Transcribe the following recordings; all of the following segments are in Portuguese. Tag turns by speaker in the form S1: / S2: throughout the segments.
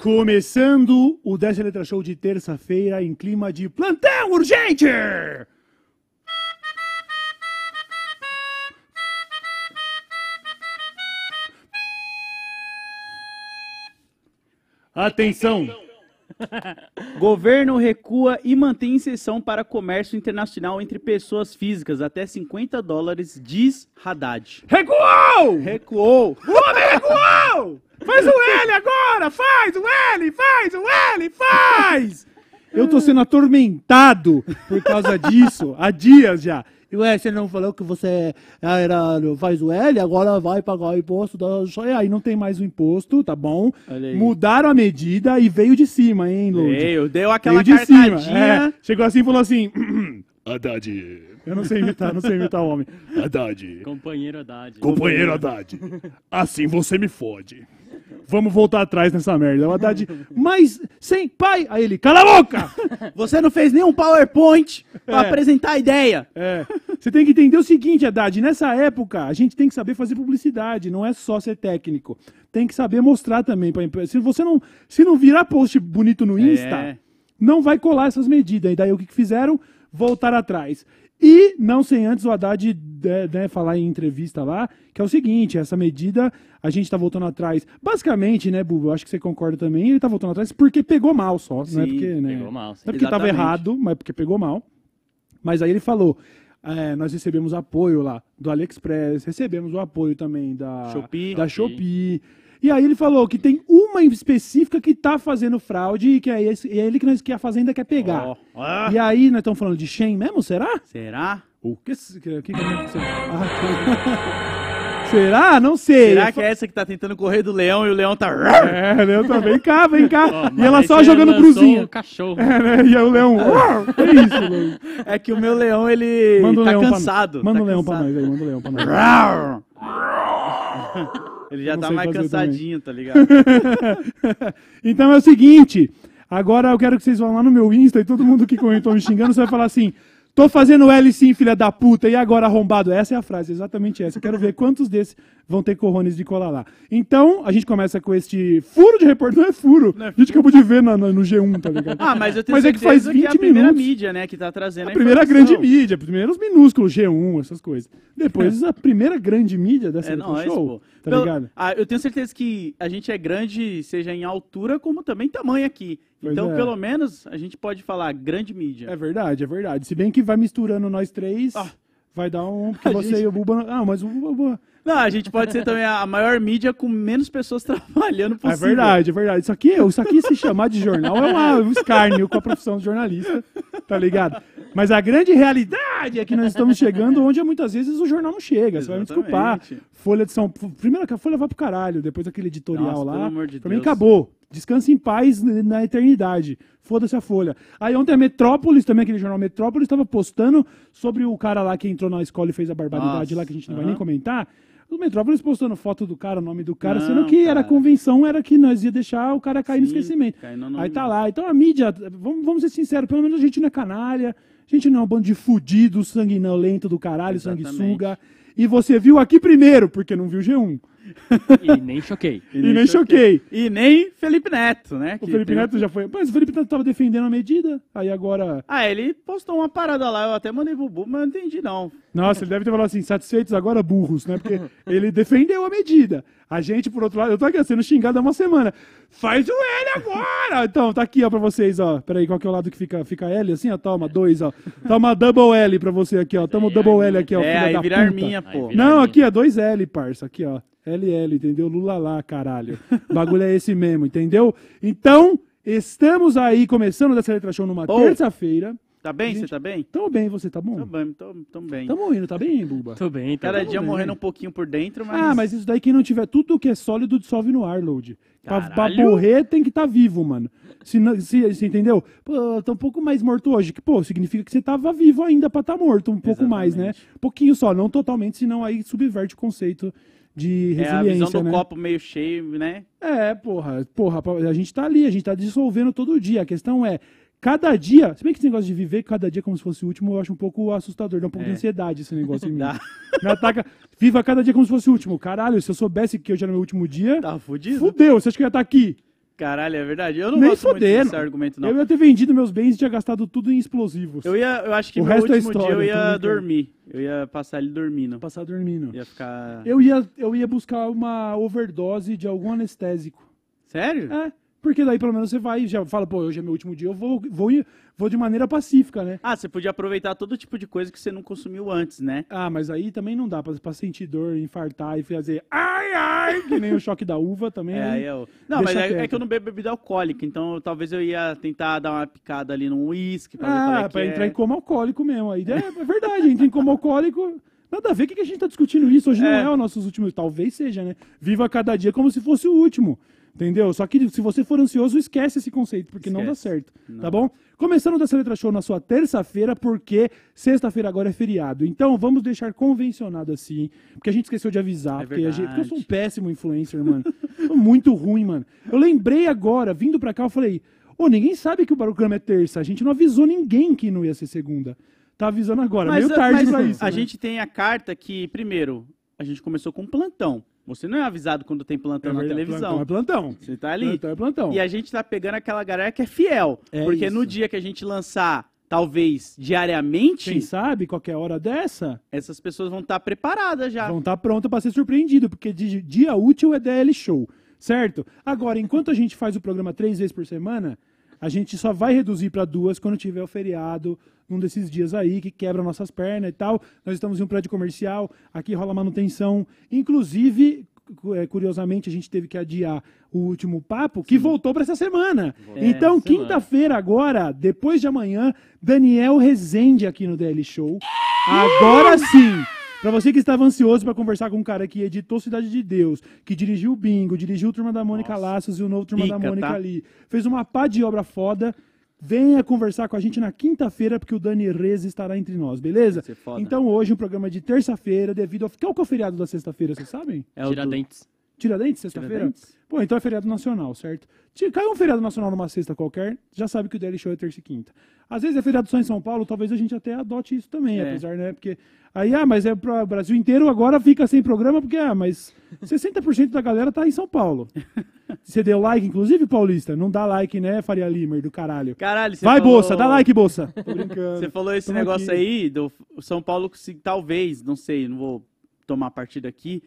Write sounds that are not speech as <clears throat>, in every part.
S1: Começando o 10 Letra Show de terça-feira em clima de plantão urgente! Atenção! <laughs>
S2: Governo recua e mantém exceção para comércio internacional entre pessoas físicas até 50 dólares, diz Haddad.
S1: Recuou!
S2: Recuou.
S1: O homem recuou! Faz o L agora! Faz o L! Faz o L! Faz! Eu tô sendo atormentado por causa disso há dias já. E ué, você não falou que você era, faz o L, agora vai pagar o imposto da. Aí não tem mais o imposto, tá bom? Mudaram a medida e veio de cima, hein, Lud?
S2: Veio, deu aquela
S1: Veio de cima. É, chegou assim e falou assim: <clears throat> Haddad. Eu não sei imitar, não sei imitar o homem. Haddad.
S3: Companheiro Haddad.
S1: Companheiro Haddad, assim você me fode. Vamos voltar atrás nessa merda. O Haddad, mas sem pai. Aí ele, cala a boca!
S2: Você não fez nenhum PowerPoint pra
S1: É.
S2: apresentar a ideia.
S1: É. Você tem que entender o seguinte, Haddad, nessa época a gente tem que saber fazer publicidade, não é só ser técnico. Tem que saber mostrar também pra empresa. Se você não, se não virar post bonito no Insta,
S2: É.
S1: não vai colar essas medidas. E daí o que, que fizeram? Voltar atrás. E, não sem antes o Haddad né, né, falar em entrevista lá, que é o seguinte, essa medida a gente tá voltando atrás. Basicamente, né, Bubu, eu acho que você concorda também, ele tá voltando atrás porque pegou mal só. não é
S2: Sim,
S1: porque, né,
S3: pegou mal, sim.
S1: Não é porque tava
S2: Exatamente.
S1: errado, mas porque pegou mal. Mas aí ele falou, é, nós recebemos apoio lá do AliExpress, recebemos o apoio também da
S2: Shopee.
S1: Da Shopee. E aí ele falou que tem uma em específica que tá fazendo fraude e que é, esse, é ele que, nós, que a Fazenda quer pegar.
S2: Ó, ó.
S1: E aí nós estamos falando de Shen mesmo, será?
S2: Será?
S1: O que, que, que, ah, que- <laughs> Será? Não sei.
S2: Será que é essa que tá tentando correr do leão e o leão tá...
S1: É, Leão também, vem cá, vem cá. <laughs>
S3: Ó,
S1: e ela só
S3: você
S1: jogando brusinha.
S3: o cachorro.
S1: É, né? E aí o leão. "Uau!" Que isso, leão?
S2: É que o meu leão, ele
S1: Manda o
S2: tá
S1: leão pra-
S2: cansado.
S1: Manda
S2: tá
S1: o leão pra
S2: cansado.
S1: nós aí, manda o leão pra nós. <laughs>
S2: Ele já tá mais cansadinho, tá ligado? <laughs>
S1: então é o seguinte, agora eu quero que vocês vão lá no meu Insta e todo mundo que comentou me xingando, você vai falar assim, tô fazendo L sim, filha da puta, e agora arrombado? Essa é a frase, exatamente essa. Eu quero ver quantos desses vão ter corrones de colar lá. Então, a gente começa com este furo de repórter, não é furo, a gente acabou de ver na- na- no G1, tá ligado?
S2: Ah, mas eu tenho
S1: Mas é que faz
S2: que, é a
S1: 20
S2: primeira
S1: minutos.
S2: mídia, né, que tá trazendo a,
S1: A primeira grande mídia, primeiro os minúsculos, G1, essas coisas. Depois <laughs> a primeira grande mídia dessa
S2: É nóis,
S1: show,
S2: pô.
S1: tá
S2: Pelo-
S1: ligado?
S2: Ah, eu tenho certeza que a gente é grande, seja em altura, como também tamanho aqui.
S1: Pois
S2: então,
S1: é.
S2: pelo menos, a gente pode falar grande mídia.
S1: É verdade, é verdade. Se bem que vai misturando nós três,
S2: Ah.
S1: vai dar um. <laughs> Porque
S2: A
S1: você
S2: gente-
S1: e o Buba. Ah, mas o Buba.
S2: Não, a gente pode ser também a maior mídia com menos pessoas <laughs> trabalhando
S1: É
S2: possível.
S1: verdade, é verdade. Isso aqui, isso aqui se chamar de jornal é uma- um escárnio com a profissão de jornalista, tá ligado? Mas a grande realidade é que nós estamos chegando onde muitas vezes o jornal não chega. Você vai me desculpar.
S2: Exatamente.
S1: Folha de São Primeiro que a Folha vai pro caralho, depois aquele editorial
S2: Nossa,
S1: lá.
S2: pelo amor de
S1: pra mim
S2: Deus.
S1: acabou. Descanse em paz na eternidade. Foda-se a Folha. Aí ontem a Metrópolis, também aquele jornal Metrópolis, estava postando sobre o cara lá que entrou na escola e fez a barbaridade
S2: Nossa,
S1: lá, que a gente não vai
S2: aham.
S1: nem comentar. O Metrópolis postando foto do cara, o nome do cara,
S2: Não,
S1: sendo que era a
S2: cara.
S1: convenção, era que nós ia deixar o cara cair no
S2: Sim,
S1: esquecimento.
S2: no-
S1: Aí tá lá. Então a mídia, vamos, vamos ser sinceros, pelo menos a gente não é canalha, a gente não é um bando de fudido, sanguinolento do caralho,
S2: Exatamente.
S1: sanguessuga. E você viu aqui primeiro, porque não viu G1.
S3: E nem choquei. <laughs>
S1: E nem choquei.
S2: E nem Felipe Neto, né?
S1: O
S2: que
S1: Felipe
S2: tem-
S1: Neto já foi. Mas o Felipe Neto tava defendendo a medida, aí agora.
S2: Ah, ele postou uma parada lá, eu até mandei pro Bubu, mas eu não entendi não.
S1: Nossa, ele deve ter falado assim, satisfeitos agora burros, né? Porque <laughs> ele defendeu a medida. A gente, por outro lado, eu tô aqui sendo xingado há uma semana. Faz o L agora! Então, tá aqui, ó, pra vocês, ó. Peraí, qual que é o lado que fica, fica L assim? Ó, toma, dois, ó. Toma double L pra você aqui, ó. Toma o double L aqui, ó.
S2: é, aí
S1: da
S2: vira
S1: puta.
S2: arminha, pô.
S1: Não, aqui é dois L, parça. Aqui, ó. LL, entendeu? Lula lá, caralho. O <laughs> bagulho é esse mesmo, entendeu? Então, estamos aí começando dessa letra show numa terça-feira.
S2: Tá bem?
S1: Gente,
S2: Você tá bem?
S1: Tamo bem, você tá bom?
S2: Tô bem, tô, tô bem.
S1: Tamo indo, tá bem, Buba?
S3: Tô bem, tá
S2: Cada dia
S1: bem.
S2: morrendo um pouquinho por dentro, mas...
S1: Ah, mas isso daí quem não tiver tudo que é sólido dissolve no ar, Load. Pra, pra
S2: Caralho.
S1: morrer tem que estar vivo, mano. Se, não- se, você entendeu? Pô, tá um pouco mais morto hoje. Que, pô, significa que você tava vivo ainda pra estar morto. Um pouco mais, né? Pouquinho só, não totalmente, senão aí subverte o conceito de
S2: É a
S1: resiliência,
S2: visão do
S1: né?
S2: copo meio cheio, né?
S1: É, porra, porra, a gente tá ali, a gente tá dissolvendo todo dia. A questão é, cada dia, se bem que esse negócio de viver cada dia como se fosse o último, eu acho um pouco assustador, dá um pouco
S2: É.
S1: de ansiedade esse negócio em <laughs> mim.
S2: Dá.
S1: Me ataca, viva cada dia como se fosse o último. Caralho, se eu soubesse que hoje era meu último dia,
S2: Tá fudido.
S1: fudeu, você acha que eu ia estar aqui?
S2: Caralho, é verdade. Eu não
S1: Nem
S2: gosto muito
S1: fudendo.
S2: desse argumento, não.
S1: Eu ia ter vendido meus bens e tinha gastado tudo em explosivos.
S2: Eu ia, eu acho que
S1: O
S2: no
S1: resto é
S2: último dia
S1: história,
S2: eu
S1: tô
S2: ia dormir. Eu ia passar ele dormindo.
S1: passar dormindo.
S2: Ia ficar.
S1: Eu ia, eu ia buscar uma overdose de algum anestésico.
S2: Sério?
S1: É, porque daí pelo menos você vai e já fala, pô, hoje é meu último dia, eu vou, vou, vou de maneira pacífica, né?
S2: Ah, você podia aproveitar todo tipo de coisa que você não consumiu antes, né?
S1: Ah, mas aí também não dá pra, pra sentir dor, infartar e fazer ai, ai, que nem o choque da uva também.
S2: É,
S1: aí-
S2: aí eu... Não, mas é, é que eu não bebo bebida alcoólica, então talvez eu ia tentar dar uma picada ali num uísque pra ver qual
S1: Ah,
S2: é que
S1: pra
S2: é.
S1: entrar em coma alcoólico mesmo. Aí é, é verdade, entra em coma alcoólico. Nada a ver, o que, que a gente tá discutindo isso? Hoje não
S2: É.
S1: é o nossos últimos. Talvez seja, né? Viva cada dia como se fosse o último. Entendeu? Só que se você for ansioso, esquece esse conceito, porque não dá
S2: Esquece.
S1: certo.
S2: Não.
S1: Tá bom? Começando o Dessa Letra Show na sua terça-feira, porque sexta-feira agora é feriado. Então vamos deixar convencionado assim, porque a gente esqueceu de avisar.
S2: É
S1: porque, a gente, porque eu sou um péssimo influencer, mano. Muito ruim, mano. Eu lembrei agora, vindo pra cá, eu falei: Ô, ninguém sabe que o programa é terça. A gente não avisou ninguém que não ia ser segunda. Tá avisando agora, meio tarde
S2: mas
S1: pra isso.
S2: a
S1: né?
S2: gente tem a carta que, primeiro, a gente começou com um plantão. Você não é avisado quando tem plantão
S1: É
S2: na
S1: verdade,
S2: televisão.
S1: Plantão é plantão.
S2: Você tá ali.
S1: Plantão é plantão.
S2: E a gente tá pegando aquela galera que é fiel.
S1: É
S2: porque
S1: isso.
S2: no dia que a gente lançar, talvez, diariamente,
S1: Quem sabe, qualquer hora dessa,
S2: essas pessoas vão estar preparadas já.
S1: vão estar prontas para ser surpreendido, porque di- dia útil é DL Show, certo? Agora, enquanto a gente faz o programa três vezes por semana, a gente só vai reduzir para duas quando tiver o feriado, num desses dias aí que quebra nossas pernas e tal. Nós estamos em um prédio comercial, aqui rola manutenção. Inclusive, é, curiosamente, a gente teve que adiar o último papo, que voltou para essa semana.
S3: É,
S1: então, quinta-feira agora, depois de amanhã, Daniel Rezende aqui no DL Show. Agora sim! Pra você que estava ansioso pra conversar com um cara que editou Cidade de Deus, que dirigiu o Bingo, dirigiu o Turma da Mônica
S2: Nossa.
S1: Laços e o novo Turma da
S2: Pica,
S1: Mônica
S2: tá?
S1: ali, fez uma pá de obra foda, venha conversar com a gente na quinta-feira, porque o Dani Rez estará entre nós, beleza?
S2: Vai ser foda.
S1: Então hoje um programa de terça-feira, devido ao... Qual que é o feriado da sexta-feira, vocês sabem?
S2: É o do-
S3: Tiradentes.
S1: Sexta-feira? Pô, então é feriado nacional, certo? Caiu um feriado nacional numa sexta qualquer, já sabe que o Daily Show é terça e quinta. Às vezes é feriado só em São Paulo, talvez a gente até adote isso também,
S2: É.
S1: apesar, né? Porque aí, ah, mas é para o Brasil inteiro, agora fica sem programa, porque, ah, mas 60% da galera tá em São Paulo. <laughs> Você deu like, inclusive, Paulista? Não dá like, né, Faria Limer, do caralho.
S2: Caralho, você
S1: Vai,
S2: falou...
S1: Bolsa, dá like, Bolsa. <laughs> Tô brincando.
S2: Você falou esse negócio
S1: aqui.
S2: aí do São Paulo, se, talvez, não sei, não vou tomar partido aqui,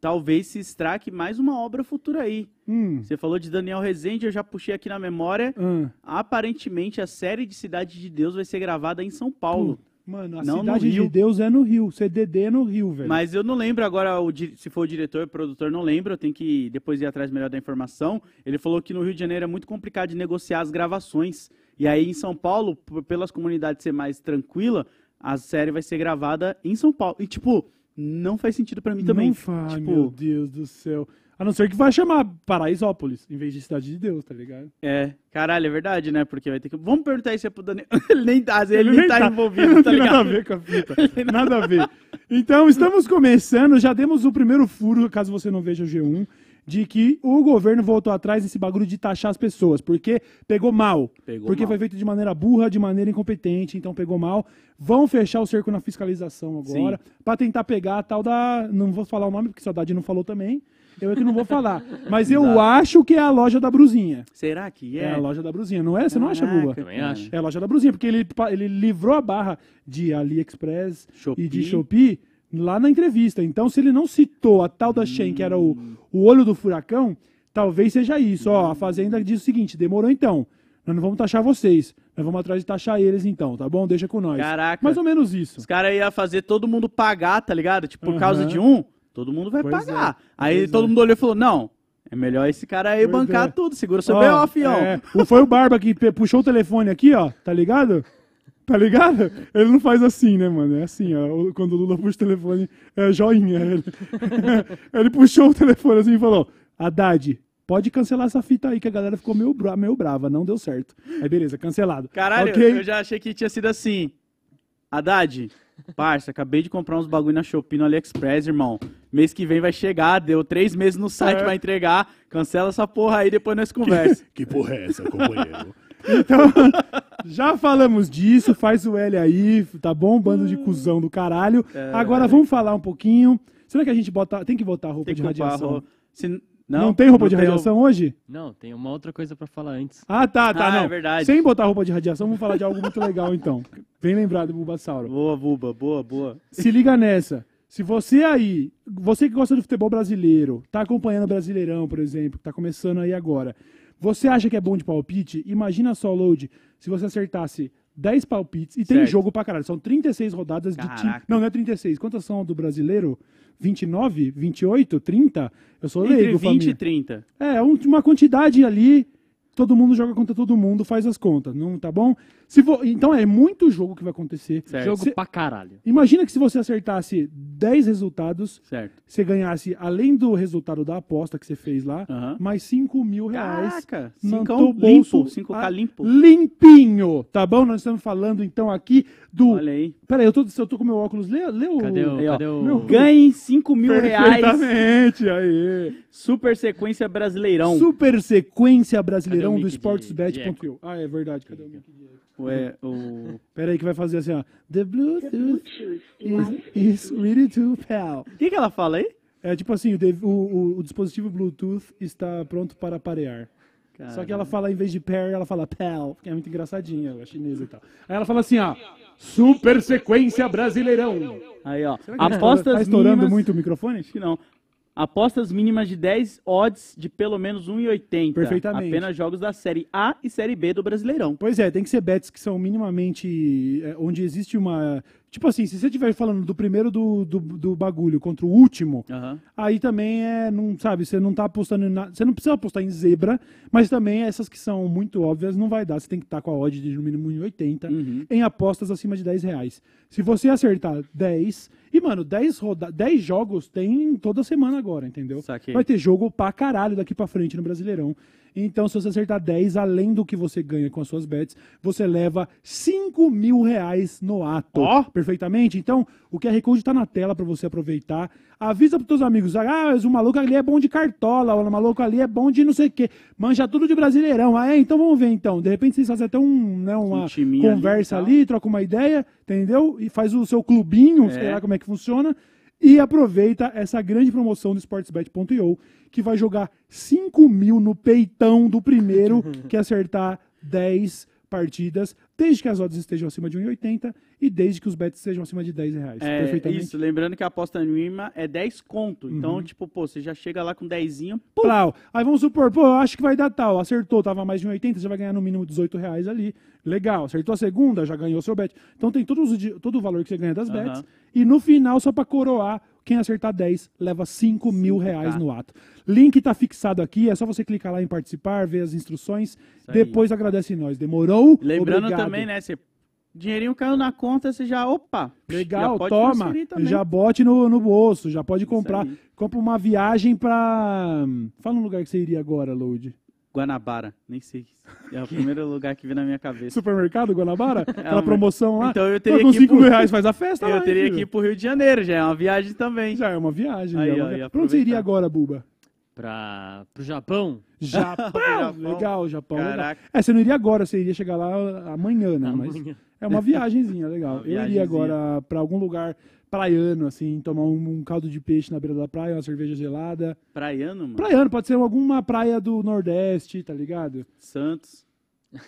S2: talvez se extraque mais uma obra futura aí.
S1: Hum,
S2: Você falou de Daniel Rezende, eu já puxei aqui na memória.
S1: hum.
S2: Aparentemente, a série de Cidade de Deus vai ser gravada em São Paulo.
S1: Mano, a
S2: Não
S1: cidade de. Deus é no Rio. CDD é no Rio, velho.
S2: Mas eu não lembro agora se foi o diretor, o produtor, não lembro. Eu tenho que depois ir atrás melhor da informação. Ele falou que no Rio de Janeiro é muito complicado de negociar as gravações. E aí em São Paulo, pelas comunidades ser mais tranquila, a série vai ser gravada em São Paulo. E tipo, não faz sentido pra mim também.
S1: Não faz,
S2: tipo,
S1: meu Deus do céu. A não ser que vai chamar Paraisópolis, em vez de Cidade de Deus, tá ligado?
S2: é, caralho, é verdade, né? Porque vai ter que. Vamos perguntar isso aí pro Daniel. <laughs> ele nem tá, ele, nem
S1: nem
S2: tá,
S1: tá-
S2: envolvido,
S1: Não
S2: tá
S1: tem nada a
S2: ligado?
S1: ver com a fita. <laughs> Nada a ver. Então, estamos começando, já demos o primeiro furo, caso você não veja o G1, de que o governo voltou atrás desse bagulho de taxar as pessoas, porque pegou mal.
S2: Pegou
S1: porque
S2: mal.
S1: foi feito de maneira burra, de maneira incompetente, então pegou mal. Vão fechar o cerco na fiscalização agora, pra tentar pegar a tal da. Não vou falar o nome, porque Saudade não falou também. Eu é que não vou falar. Mas eu
S2: Dá.
S1: acho que é a loja da Bruzinha.
S2: Será que
S1: É,
S2: é?
S1: a loja da Bruzinha, não é? Você não acha, Lula?
S3: Também acho.
S1: É a loja da Bruzinha, porque ele, ele livrou a barra de AliExpress
S2: Shopee.
S1: e de Shopee lá na entrevista. Então, se ele não citou a tal da Shen, que era o, o olho do furacão, talvez seja isso. Ó, a Fazenda diz o seguinte: demorou então. Nós não vamos taxar vocês. Nós vamos atrás de taxar eles então, tá bom? Deixa com nós.
S2: Caraca.
S1: Mais ou menos isso.
S2: Os caras iam fazer todo mundo pagar, tá ligado? Tipo, por
S1: Aham.
S2: causa de um, todo mundo vai
S1: Pois
S2: pagar.
S1: é,
S2: Aí
S1: pois
S2: todo
S1: é.
S2: mundo olhou e falou: não, é melhor esse cara aí
S1: Pois
S2: bancar
S1: é.
S2: tudo, segura seu
S1: Ó,
S2: B.O., fião.
S1: é, foi o Barba que puxou o telefone aqui, ó, tá ligado? Tá ligado? Ele não faz assim, né, mano? É assim, ó. Quando o Lula puxa o telefone, é joinha. Ele, <laughs> ele puxou o telefone assim e falou: Haddad, pode cancelar essa fita aí, que a galera ficou meio, bra meio brava, não deu certo. Aí beleza, cancelado.
S2: Caralho,
S1: Ok?
S2: eu já achei que tinha sido assim. Haddad, Parça, acabei de comprar uns bagulho na Shopee no AliExpress, irmão. Mês que vem vai chegar, deu três meses no site
S1: É.
S2: pra entregar. Cancela essa porra aí, depois nós conversa. <laughs>
S1: Que porra é essa, companheiro? Então, <laughs> já falamos disso, faz o L aí, tá bom? Bando de cuzão do caralho. Agora vamos falar um pouquinho. Será que a gente bota, tem que botar roupa
S2: Tem
S1: de radiação?
S2: roupa. Se-
S1: Não,
S2: não,
S1: tem roupa de
S2: tem
S1: radiação hoje?
S3: Não, tem uma outra coisa pra falar antes.
S1: Ah, tá, tá,
S2: Ah,
S1: não.
S2: é verdade.
S1: Sem botar roupa de radiação, vamos falar de algo muito legal então. Bem lembrado, Bulbasauro.
S2: Boa, Buba, boa, boa.
S1: Se liga nessa. Se você aí, você que gosta do futebol brasileiro, tá acompanhando o Brasileirão, por exemplo, que tá começando aí agora, você acha que é bom de palpite? Imagina só, Load, se você acertasse 10 palpites, e tem
S2: Certo.
S1: jogo pra caralho, são 36 rodadas de time.
S2: Caraca.
S1: Não, não é 36. Quantas são do brasileiro? 29? 28? 30? Eu sou
S2: Entre
S1: leigo,
S2: 20
S1: família.
S2: e 30.
S1: É, um- uma quantidade ali, todo mundo joga contra todo mundo, faz as contas, não tá bom? Se vo- Então é muito jogo que vai acontecer.
S2: Certo.
S3: Jogo
S1: Cê-
S3: pra caralho.
S1: Imagina que se você acertasse 10 resultados,
S2: Certo.
S1: você ganhasse, além do resultado da aposta que você fez lá, mais 5 mil reais.
S2: Caraca,
S1: no
S2: cincão
S1: teu bolso,
S2: limpo, 5k
S1: ah,
S2: limpo.
S1: Limpinho, tá bom? Nós estamos falando então aqui do...
S2: Olha aí.
S1: Peraí, eu tô, eu tô com meu óculos. Lê, lê o...
S3: Cadê o.
S2: Aí, ó.
S3: Cadê o...
S1: Meu-
S2: Ganhe 5 mil reais.
S1: Perfeitamente, aí.
S2: Super sequência brasileirão.
S1: Super sequência brasileirão do
S3: mic de-
S1: sportsbet.io. Ah, é verdade. Cadê o mic de eco?
S2: Ué, o...
S1: Pera aí que vai fazer assim, ó. The Bluetooth is, is ready to pal.
S2: O que, que ela fala aí?
S1: É tipo assim, o, o- o- dispositivo Bluetooth está pronto para parear. Só que ela fala, em vez de pair, ela fala pal, que é muito engraçadinha, ela é chinesa e tal. Aí ela fala assim, ó, super sequência brasileirão.
S2: Aí, ó.
S1: Tá
S2: Apostas
S1: tá estourando
S2: mínimas...
S1: muito o microfone?
S2: Acho que não. Apostas mínimas de 10 odds de pelo menos 1,80.
S1: Perfeitamente.
S2: Apenas jogos da Série A e Série B do Brasileirão.
S1: Pois é, tem que ser bets que são minimamente. é, onde existe uma. Tipo assim, se você estiver falando do primeiro do, do, do bagulho contra o último,
S2: Aham.
S1: aí também é. Não, sabe, você não tá apostando em nada. Você não precisa apostar em zebra, mas também essas que são muito óbvias não vai dar. Você tem que estar com a odd de no mínimo 1,80
S2: Uhum.
S1: em apostas acima de 10 reais. Se você acertar 10. E, mano, 10, roda 10 jogos tem toda semana agora, entendeu?
S2: Saquei.
S1: Vai ter jogo pra caralho daqui pra frente no Brasileirão. Então, se você acertar 10, além do que você ganha com as suas bets, você leva 5 mil reais no ato.
S2: Ó.
S1: Perfeitamente? Então, o QR Code tá na tela pra você aproveitar. Avisa pros teus amigos. Ah, mas o maluco ali é bom de cartola, o maluco ali é bom de não sei o quê. Manja tudo de Brasileirão. Ah, é? Então vamos ver então. De repente vocês fazem até um, né, uma
S2: Um ali
S1: conversa
S2: tal.
S1: ali, troca uma ideia, entendeu? E faz o seu clubinho,
S2: É.
S1: sei lá como é que funciona. E aproveita essa grande promoção do sportsbet.io, que vai jogar 5 mil no peitão do primeiro <laughs> que acertar 10 partidas, desde que as odds estejam acima de 1,80 e desde que os bets estejam acima de 10 reais.
S2: É,
S1: Perfeitamente.
S2: isso, lembrando que a aposta mínima é 10 conto.
S1: Uhum.
S2: Então, tipo, pô, você já chega lá com 10, pum,
S1: Plau. Aí vamos supor, pô, eu acho que vai dar tal. Acertou, tava mais de 1,80, você vai ganhar no mínimo 18 reais ali. Legal. Acertou a segunda, já ganhou seu bet. Então tem todos todo o valor que você ganha das bets. E no final, só pra coroar, quem acertar 10 leva 5 mil
S2: 5K.
S1: reais no ato. Link tá fixado aqui, é só você clicar lá em participar, ver as instruções. Depois agradece nós. Demorou?
S2: Lembrando
S1: Obrigado.
S2: também, né? Você, dinheirinho caiu na conta, você já, opa,
S1: Legal,
S2: já
S1: toma. Já bote no, no bolso, já pode comprar. Compra uma viagem pra. Fala um lugar que você iria agora, Load.
S2: Guanabara, nem sei. É o primeiro lugar que veio na minha cabeça.
S1: Supermercado Guanabara? <laughs> Aquela
S2: uma-
S1: promoção lá?
S2: Então eu
S1: Pô,
S2: teria
S1: com
S2: que ir
S1: 5
S2: pro-
S1: mil reais faz a festa lá,
S2: Eu
S1: hein,
S2: teria que ir pro Rio de Janeiro, já é uma viagem também.
S1: Já é uma viagem.
S2: Aí,
S1: é uma
S2: ó,
S1: Pra onde você iria agora, Buba?
S3: Pra... Pro Japão.
S1: Japão. <laughs>
S2: Japão.
S1: legal, Japão. legal.
S2: Caraca.
S1: É, você não iria agora, você iria chegar lá amanhã, né? Mas
S3: Amanhã.
S1: é uma viagenzinha, legal. <laughs>
S2: Uma
S1: Eu iria agora pra algum lugar praiano, assim, tomar um, um caldo de peixe na beira da praia, uma cerveja gelada.
S2: Praiano, mano.
S1: Praiano, pode ser alguma praia do Nordeste, tá ligado?
S2: Santos. <laughs>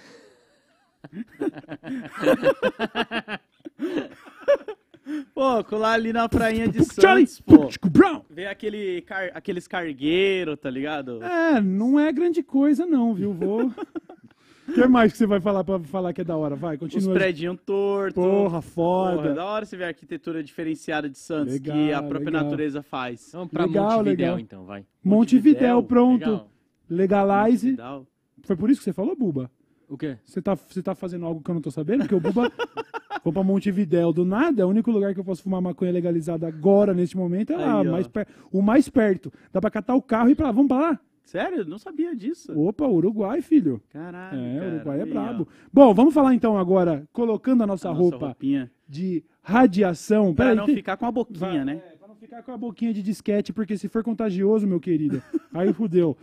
S2: pô, colar ali na prainha de! Santos, pô.
S1: Brown!
S2: Ver aquele car- aqueles cargueiros, tá ligado?
S1: É, não é grande coisa, não, viu? Vou. <laughs> O que mais que você vai falar pra falar que é da hora? Vai,
S2: Os
S1: continua.
S2: predinhos tortos.
S1: Porra,
S2: Porra,
S1: foda.
S2: da hora você ver a arquitetura diferenciada de Santos
S1: Legal,
S2: que a própria
S1: legal.
S2: natureza faz.
S3: Vamos pra
S1: Legal,
S3: Montevidéu,
S1: legal.
S3: então, vai.
S1: Montevidéu,
S2: Montevidéu,
S1: pronto.
S3: Legal.
S1: Legalize.
S2: Montevidéu.
S1: Foi por isso que você falou, Buba?
S3: O quê?
S1: Você tá, você tá fazendo algo que eu não tô sabendo? Porque o Buba <laughs> foi pra Montevidéu do nada. É o único lugar que eu posso fumar maconha legalizada agora, neste momento, é lá.
S2: Aí,
S1: mais per- o mais perto. Dá pra catar o carro e ir pra lá. Vamos pra lá?
S2: Sério? Não sabia disso.
S1: Opa, Uruguai, filho.
S2: Caralho.
S1: É,
S2: cara.
S1: Uruguai é
S2: Aí,
S1: brabo.
S2: ó,
S1: Bom, vamos falar então agora, colocando a nossa,
S2: a nossa
S1: roupa
S2: roupinha.
S1: de radiação.
S2: Pra
S1: Peraí,
S2: não
S1: tem-
S2: ficar com a boquinha,
S1: Vai,
S2: né?
S1: É, pra não ficar com a boquinha de disquete, porque se for contagioso, meu querido, aí fudeu.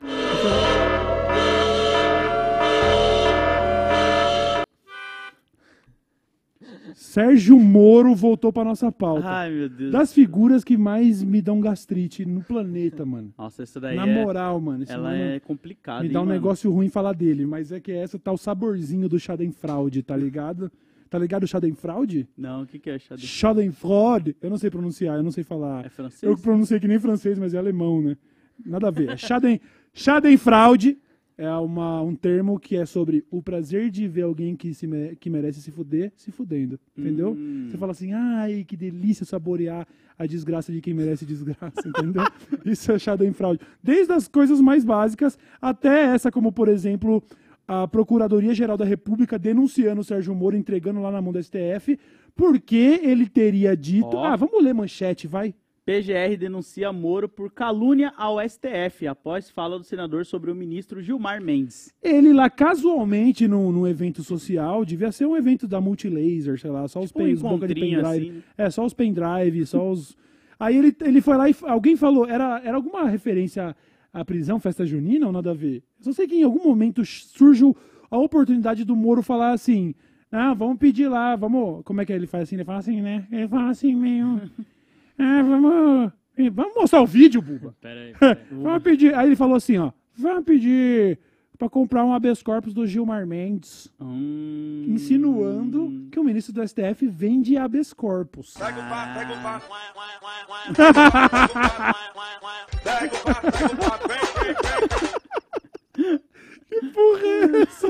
S1: <laughs> Sérgio Moro voltou pra nossa pauta.
S2: Ai, meu Deus.
S1: Das figuras que mais me dão gastrite no planeta, mano.
S2: Nossa, essa daí
S1: Na
S2: é...
S1: moral, mano.
S2: Ela
S1: mano
S2: é complicada,
S1: me
S2: hein,
S1: dá um
S2: mano?
S1: negócio ruim falar dele, mas é que essa tá o saborzinho do Schadenfraude, tá ligado? Tá ligado o Schadenfraude?
S2: Não, o que que é xadrez?
S1: Schadenfraude. Eu não sei pronunciar, eu não sei falar.
S2: É
S1: Eu
S2: francês?
S1: pronunciei que nem francês, mas é alemão, né? Nada a ver. É Schaden, Schadenfraude é uma, um termo que é sobre o prazer de ver alguém que, se que merece se fuder, se fudendo. Entendeu?
S2: Hum.
S1: Você fala assim, ai, que delícia saborear a desgraça de quem merece desgraça, <laughs> entendeu? Isso é Schadenfraude. Desde as coisas mais básicas até essa, como por exemplo, a Procuradoria-Geral da República denunciando o Sérgio Moro, entregando lá na mão do STF, porque ele teria dito.
S2: Ó.
S1: Ah, vamos ler manchete, vai.
S2: PGR denuncia Moro por calúnia ao STF após fala do senador sobre o ministro Gilmar Mendes.
S1: Ele lá casualmente num, num evento social, devia ser um evento da Multilaser, sei lá, só os,
S2: Tipo um
S1: pen, os boca de pendrive.
S2: assim, né?
S1: É, só os pendrive, só os. <laughs> Aí ele, ele foi lá e alguém falou, era, era alguma referência à prisão, festa junina ou nada a ver? Eu só sei que em algum momento surge a oportunidade do Moro falar assim: ah, vamos pedir lá, vamos. Como é que ele faz assim? Ele fala assim, né? Ele fala assim meio. <laughs> Ah, vamos. Vamos mostrar o vídeo, Buba. <laughs>
S3: Pera aí, pera aí. <laughs>
S1: Vamos pedir. Aí ele falou assim, ó. Vamos pedir pra comprar um habeas corpus do Gilmar Mendes,
S2: Hum,
S1: insinuando que o ministro do STF vende habeas corpus.
S4: Pega o papo, pega o papo. <laughs> Pega o papo, pega o papo. Vem, vem, vem.
S1: Que porra é essa?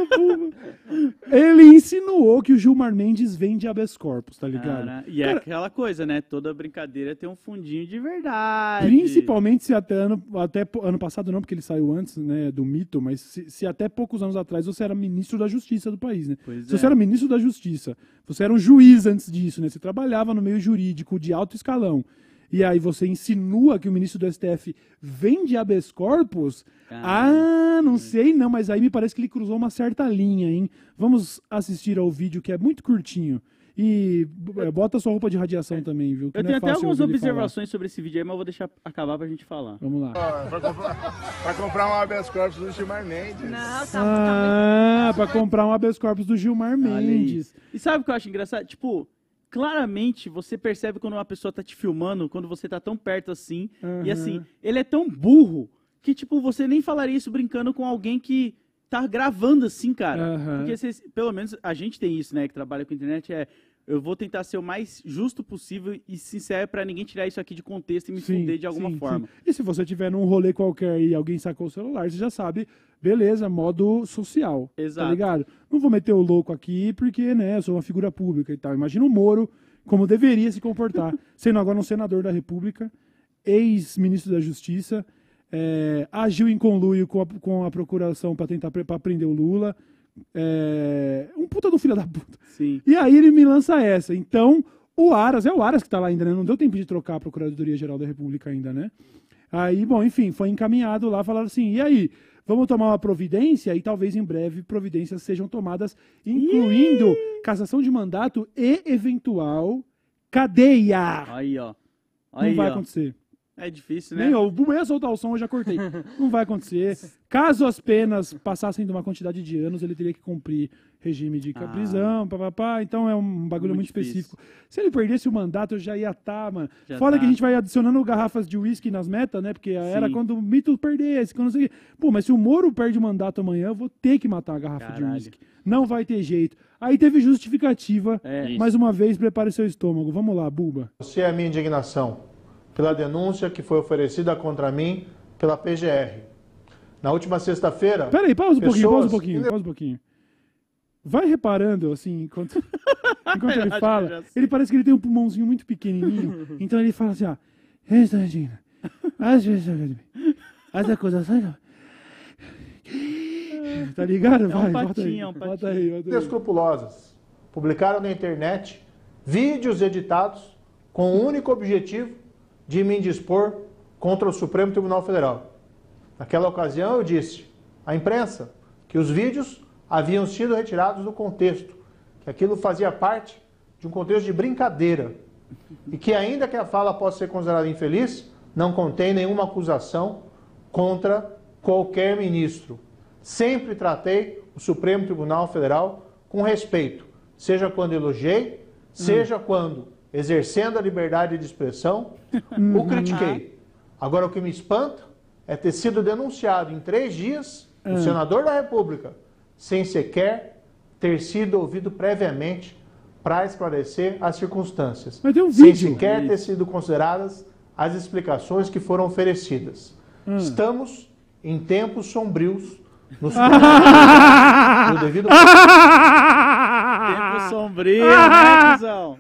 S1: Ele insinuou que o Gilmar Mendes vende habeas corpus, tá ligado?
S2: Cara, e é
S1: Cara,
S2: aquela coisa, né? Toda brincadeira tem um fundinho de verdade.
S1: Principalmente se até ano, até ano passado não, porque ele saiu antes, né, do mito, mas se, se até poucos anos atrás você era ministro da Justiça do país, né?
S2: Pois
S1: se
S2: é.
S1: você era ministro da Justiça, você era um juiz antes disso, né? Você trabalhava no meio jurídico de alto escalão. E aí você insinua que o ministro do STF vende habeas corpus?
S2: Caramba.
S1: Ah, não sei não, mas aí me parece que ele cruzou uma certa linha, hein? Vamos assistir ao vídeo que é muito curtinho. E bota sua roupa de radiação também, viu? que
S2: Eu
S1: é
S2: tenho até
S1: fácil
S2: algumas
S1: ele falar.
S2: observações sobre esse vídeo aí, mas eu vou deixar acabar pra gente falar.
S1: Vamos lá.
S4: Pra comprar, pra comprar um habeas corpus do Gilmar Mendes.
S5: Não, tá,
S1: Ah, pra comprar um habeas corpus do Gilmar. Mendes.
S2: E sabe o que eu acho engraçado? Tipo, claramente você percebe quando uma pessoa tá te filmando, quando você tá tão perto assim. E
S1: Aham.
S2: assim, ele é tão burro que, tipo, você nem falaria isso brincando com alguém que tá gravando assim, cara.
S1: Aham.
S2: Porque vocês, pelo menos a gente tem isso, né, que trabalha com internet, é. Eu vou tentar ser o mais justo possível e sincero pra ninguém tirar isso aqui de contexto e me fuder de alguma
S1: sim,
S2: forma.
S1: sim. E se você tiver num rolê qualquer e alguém sacou o celular, você já sabe, beleza, modo social.
S2: Exato.
S1: Tá ligado? Não vou meter o louco aqui porque, né, eu sou uma figura pública e tal. Imagina o Moro como deveria se comportar, <laughs> sendo agora um senador da República, ex-ministro da Justiça, é, agiu em conluio com a, com a procuração para tentar pra prender o Lula. É, um puta do filho da puta.
S2: Sim.
S1: E aí ele me lança essa. Então, o Aras, é o Aras que tá lá ainda, né? Não deu tempo de trocar a Procuradoria-Geral da República ainda, né? Aí, bom, enfim, foi encaminhado lá, falaram assim, e aí, vamos tomar uma providência? E talvez em breve providências sejam tomadas, incluindo cassação de mandato e eventual cadeia.
S2: Aí, ó.
S1: Não
S2: Aí,
S1: vai
S2: ó.
S1: acontecer.
S2: É difícil, né?
S1: Nem eu, eu ia soltar o som, eu já cortei. <laughs> Não vai acontecer. Caso as penas passassem de uma quantidade de anos, ele teria que cumprir regime de
S2: Ah.
S1: prisão, papapá. Então é um bagulho muito,
S2: Muito
S1: específico. Se ele perdesse o mandato, eu já ia estar, mano.
S2: Já
S1: Foda
S2: tá.
S1: que a gente vai adicionando garrafas de uísque nas metas, né? Porque era
S2: Sim.
S1: quando o mito perdesse, quando não sei o quê. Pô, mas se o Moro perde o mandato amanhã, eu vou ter que matar a garrafa de
S2: Caralho.
S1: uísque. Não vai ter jeito. Aí teve justificativa.
S2: É.
S1: Mais uma vez, prepare seu estômago. Vamos lá, Buba.
S6: Você é a minha indignação pela denúncia que foi oferecida contra mim pela PGR. Na última sexta-feira.
S1: Pera aí, pausa um pouquinho, pausa um
S6: pessoas-
S1: pouquinho, pausa um pouquinho. Vai reparando, assim, enquanto, <laughs> enquanto ele <laughs> fala, ele parece que ele tem um pulmãozinho muito pequenininho, <laughs> então ele fala assim, ó, Regina, as pessoas, as acusações, tá ligado?
S2: É um
S1: Vai, bota
S2: patinho,
S1: aí,
S2: é um
S1: bota aí, bota aí.
S6: inescrupulosas publicaram na internet vídeos editados com o único objetivo de me indispor contra o Supremo Tribunal Federal. Naquela ocasião eu disse à imprensa que os vídeos haviam sido retirados do contexto, que aquilo fazia parte de um contexto de brincadeira e que ainda que a fala possa ser considerada infeliz, não contém nenhuma acusação contra qualquer ministro. Sempre tratei o Supremo Tribunal Federal com respeito, seja quando elogiei, seja quando, exercendo a liberdade de expressão, o critiquei. Agora, o que me espanta é ter sido denunciado em três dias, o senador da República, sem sequer ter sido ouvido previamente para esclarecer as circunstâncias,
S1: Mas tem um
S6: sem
S1: vídeo.
S6: sequer ter sido consideradas as explicações que foram oferecidas. Estamos em tempos sombrios no Supremo. no devido <laughs>
S2: Tempo <laughs> sombrio, né, cuzão?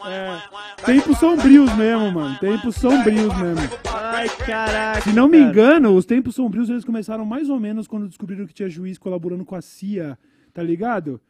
S2: Olha aí.
S1: Tempos sombrios mesmo, mano. Tempos sombrios mesmo.
S2: Ai, caraca.
S1: Se não me engano, os tempos sombrios eles começaram mais ou menos quando descobriram que tinha juiz colaborando com a CIA, tá ligado?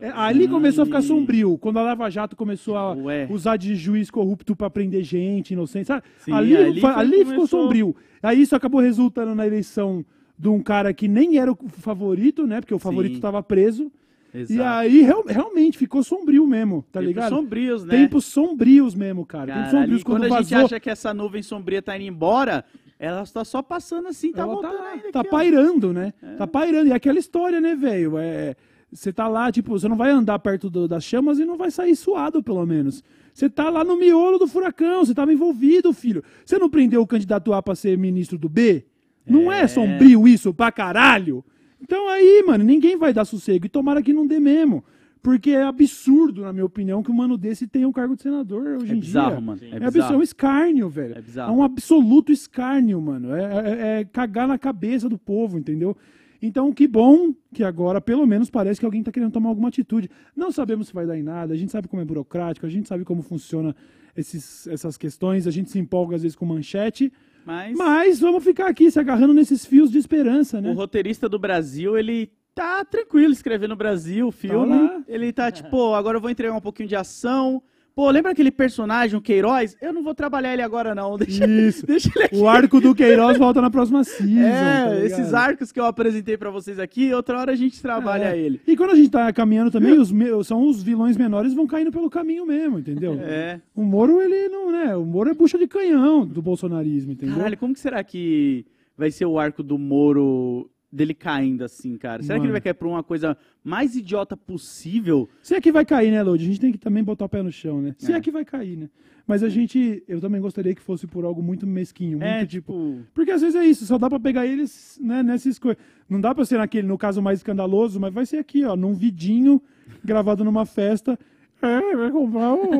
S1: É, ali começou a ficar sombrio, quando a Lava Jato começou a
S2: Ué.
S1: usar de juiz corrupto pra prender gente, inocente, sabe?
S2: Sim,
S1: ali
S2: ali
S1: ali ficou
S2: começou.
S1: sombrio. Aí isso acabou resultando na eleição de um cara que nem era o favorito, né? Porque o favorito
S2: Sim.
S1: tava preso. E
S2: Exato.
S1: aí real- realmente ficou sombrio mesmo, tá
S2: Tempos
S1: ligado?
S2: sombrios, né?
S1: Tempos sombrios mesmo, cara. Tempos sombrios
S2: e quando, a gente
S1: vazou.
S2: acha que essa nuvem sombria tá indo embora, ela está só passando assim, tá
S1: ela
S2: voltando
S1: tá,
S2: ainda.
S1: tá
S2: aqui, ó.
S1: pairando, né? Tá pairando. E é aquela história, né, velho? É, você tá lá, tipo, você não vai andar perto do- das chamas e não vai sair suado, pelo menos. Você tá lá no miolo do furacão, você tava envolvido, filho. Você não prendeu o candidato A pra ser ministro do B? Não é,
S2: É.
S1: sombrio isso pra caralho? Então aí, mano, ninguém vai dar sossego. E tomara que não dê mesmo. Porque é absurdo, na minha opinião, que um mano desse tenha um cargo de senador hoje
S2: É
S1: em
S2: bizarro,
S1: dia.
S2: mano.
S1: É,
S2: É
S1: absurdo, é
S2: bizarro.
S1: um escárnio, velho.
S2: É bizarro.
S1: um absoluto escárnio, mano. É, é- é cagar na cabeça do povo, entendeu? Então, que bom que agora, pelo menos, parece que alguém tá querendo tomar alguma atitude. Não sabemos se vai dar em nada, a gente sabe como é burocrático, a gente sabe como funciona esses, essas questões, a gente se empolga às vezes com manchete,
S2: Mas,
S1: mas vamos ficar aqui se agarrando nesses fios de esperança,
S2: o
S1: né?
S2: roteirista do Brasil, ele tá tranquilo escrevendo o Brasil, o filme. ele tá tipo, pô, agora eu vou entregar um pouquinho de ação. Pô, lembra aquele personagem, o Queiroz? Eu não vou trabalhar ele agora, não. <laughs> Deixa,
S1: Isso.
S2: deixa ele aqui.
S1: O arco do Queiroz volta na próxima season.
S2: É,
S1: tá
S2: esses arcos que eu apresentei pra vocês aqui, outra hora a gente trabalha
S1: É.
S2: ele.
S1: E quando a gente tá caminhando também, os são os vilões menores vão caindo pelo caminho mesmo, entendeu?
S2: É.
S1: O Moro, ele não, né? O Moro é bucha de canhão do bolsonarismo, entendeu?
S2: Caralho, como que será que vai ser o arco do Moro dele caindo assim, cara? Será que ele
S1: Mano.
S2: vai cair por uma coisa mais idiota possível?
S1: Se é que vai cair, né, Lodi? A gente tem que também botar o pé no chão, né? Se é,
S2: É.
S1: que vai cair, né? Mas a gente, eu também gostaria que fosse por algo muito mesquinho, muito
S2: É,
S1: tipo...
S2: tipo.
S1: Porque às vezes é isso, só dá pra pegar eles, né, nessas coisas. Não dá pra ser naquele, no caso mais escandaloso, mas vai ser aqui, ó, num vidinho gravado numa festa. É, vai comprar o.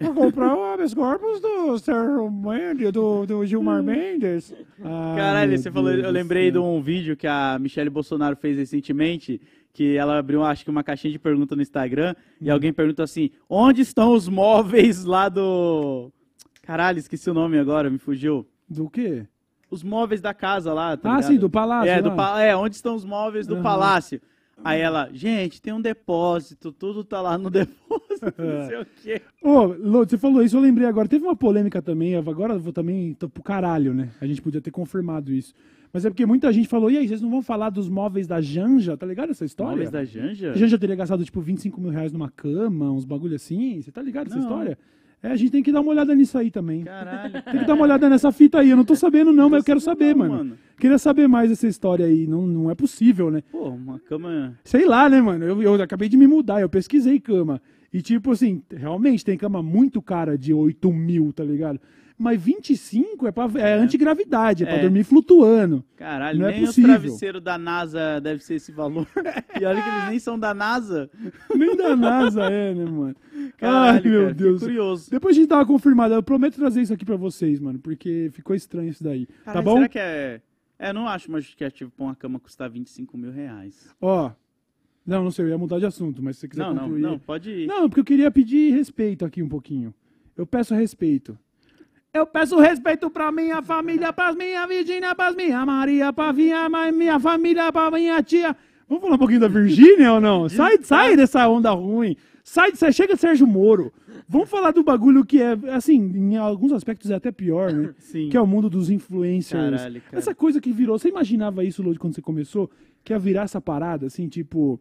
S1: vai comprar o habeas corpus do Sérgio Mendes, do, do Gilmar Mendes. Ah,
S2: Caralho, você falou,
S1: Deus
S2: eu
S1: do
S2: lembrei de
S1: céu.
S2: um vídeo que a Michelle Bolsonaro fez recentemente, que ela abriu, acho que uma caixinha de pergunta no Instagram, e
S1: Hum.
S2: alguém pergunta assim: onde estão os móveis lá do. Caralho, esqueci o nome agora, me fugiu.
S1: Do quê?
S2: Os móveis da casa lá, tá
S1: ah,
S2: ligado?
S1: sim, do palácio.
S2: É, do pa- é, onde estão os móveis do
S1: Aham.
S2: palácio? Aí ela, gente, tem um depósito, tudo tá lá no <laughs> depósito, não sei o quê. <laughs>
S1: Ô, Lô, você falou isso, eu lembrei agora. Teve uma polêmica também, agora eu vou também tô pro caralho, né? A gente podia ter confirmado isso. Mas é porque muita gente falou, e aí, vocês não vão falar dos móveis da Janja? Tá ligado essa história?
S2: Móveis da Janja?
S1: A Janja teria gastado, tipo, 25 mil reais numa cama, uns bagulho assim. Você tá ligado essa
S2: Não.
S1: história? É, a gente tem que dar uma olhada nisso aí também.
S2: Caralho.
S1: Tem que dar uma olhada nessa fita aí. Eu não tô sabendo, não, mas eu quero saber,
S2: Não,
S1: mano. Queria saber mais dessa história aí. Não, não é possível, né?
S2: Pô, uma cama.
S1: Sei lá, né, mano? Eu, eu acabei de me mudar, eu pesquisei cama. E, tipo assim, realmente tem cama muito cara de 8 mil, tá ligado? Mas 25 é, pra, é antigravidade, é pra
S2: É.
S1: dormir flutuando.
S2: Caralho,
S1: Não é
S2: nem os
S1: possível.
S2: travesseiros da NASA deve ser esse valor. <laughs> e olha que eles nem são da NASA.
S1: Nem da NASA é, né, mano? <laughs>
S2: Caralho,
S1: Ai, meu
S2: cara,
S1: Deus.
S2: curioso.
S1: Depois a gente dá uma confirmada. Eu prometo trazer isso aqui pra vocês, mano, porque ficou estranho isso daí. tá
S2: Caralho,
S1: bom?
S2: Será que é. É, não acho mais justificativo pra uma cama custar 25 mil reais.
S1: Ó. Não, não sei, eu ia mudar de assunto, mas se você quiser
S2: Não, não,
S1: concluir.
S2: não, pode ir.
S1: Não, porque eu queria pedir respeito aqui um pouquinho. Eu peço respeito. Eu peço respeito pra minha família, pras minha Virgínia, pras minha Maria, pra minha, minha família, pra minha tia. Vamos falar um pouquinho da Virgínia ou não? Sai, sai dessa onda ruim. Sai, sai, chega Sérgio Moro. Vamos falar do bagulho que é, assim, em alguns aspectos é até pior, né? <laughs>
S2: Sim.
S1: Que é o mundo dos influencers.
S2: Caralho, cara.
S1: Essa coisa que virou. Você imaginava isso, Lodi, quando você começou? Que ia virar essa parada, assim, tipo.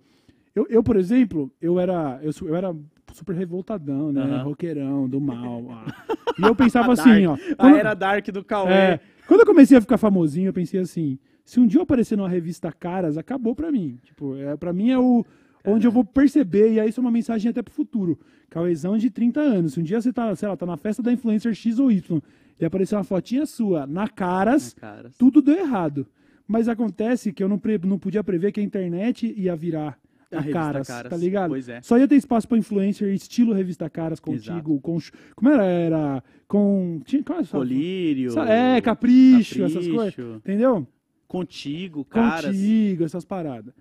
S1: Eu, eu por exemplo, eu era, eu, eu era super revoltadão, né?
S2: Aham.
S1: Roqueirão, do mal. <laughs> E eu pensava assim, ó.
S2: A
S1: quando-
S2: era Dark do Cauê.
S1: é, quando eu comecei a ficar famosinho, eu pensei assim: se um dia eu aparecer numa revista Caras, acabou pra mim. Tipo, é, pra mim é o. Onde eu vou perceber, e aí isso é uma mensagem até pro futuro. Cauezão de 30 anos. Se um dia você tá, sei lá, tá na festa da influencer X ou Y e aparecer uma fotinha sua na Caras,
S2: Caras.
S1: tudo deu errado. Mas acontece que eu não, pre- não podia prever que a internet ia virar
S2: A revista
S1: Caras,
S2: Caras,
S1: tá ligado?
S2: pois é.
S1: Só ia ter espaço pra influencer estilo revista Caras contigo, com como era, era com tinha, qual é essa-
S2: Colírio.
S1: É, capricho, essas
S2: Capricho.
S1: coisas. Entendeu?
S2: Contigo, caras.
S1: Contigo, essas paradas.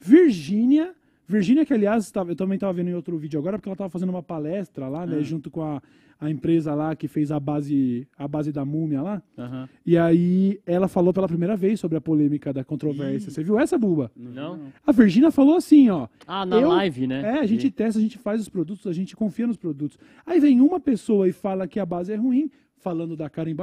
S1: Virgínia. Virgínia, que aliás, tava- eu também tava vendo em outro vídeo agora, porque ela tava fazendo uma palestra lá, né? Junto com a, a empresa lá que fez a base, a base da múmia lá.
S2: Aham.
S1: E aí ela falou pela primeira vez sobre a polêmica da controvérsia. Você viu essa, Buba?
S3: Não?
S1: A Virgínia falou assim, ó.
S3: Ah, na
S1: Eu-
S3: live, né?
S1: É, a gente testa, a gente faz os produtos, a gente confia nos produtos. Aí vem uma pessoa e fala que a base é ruim, falando da Karen.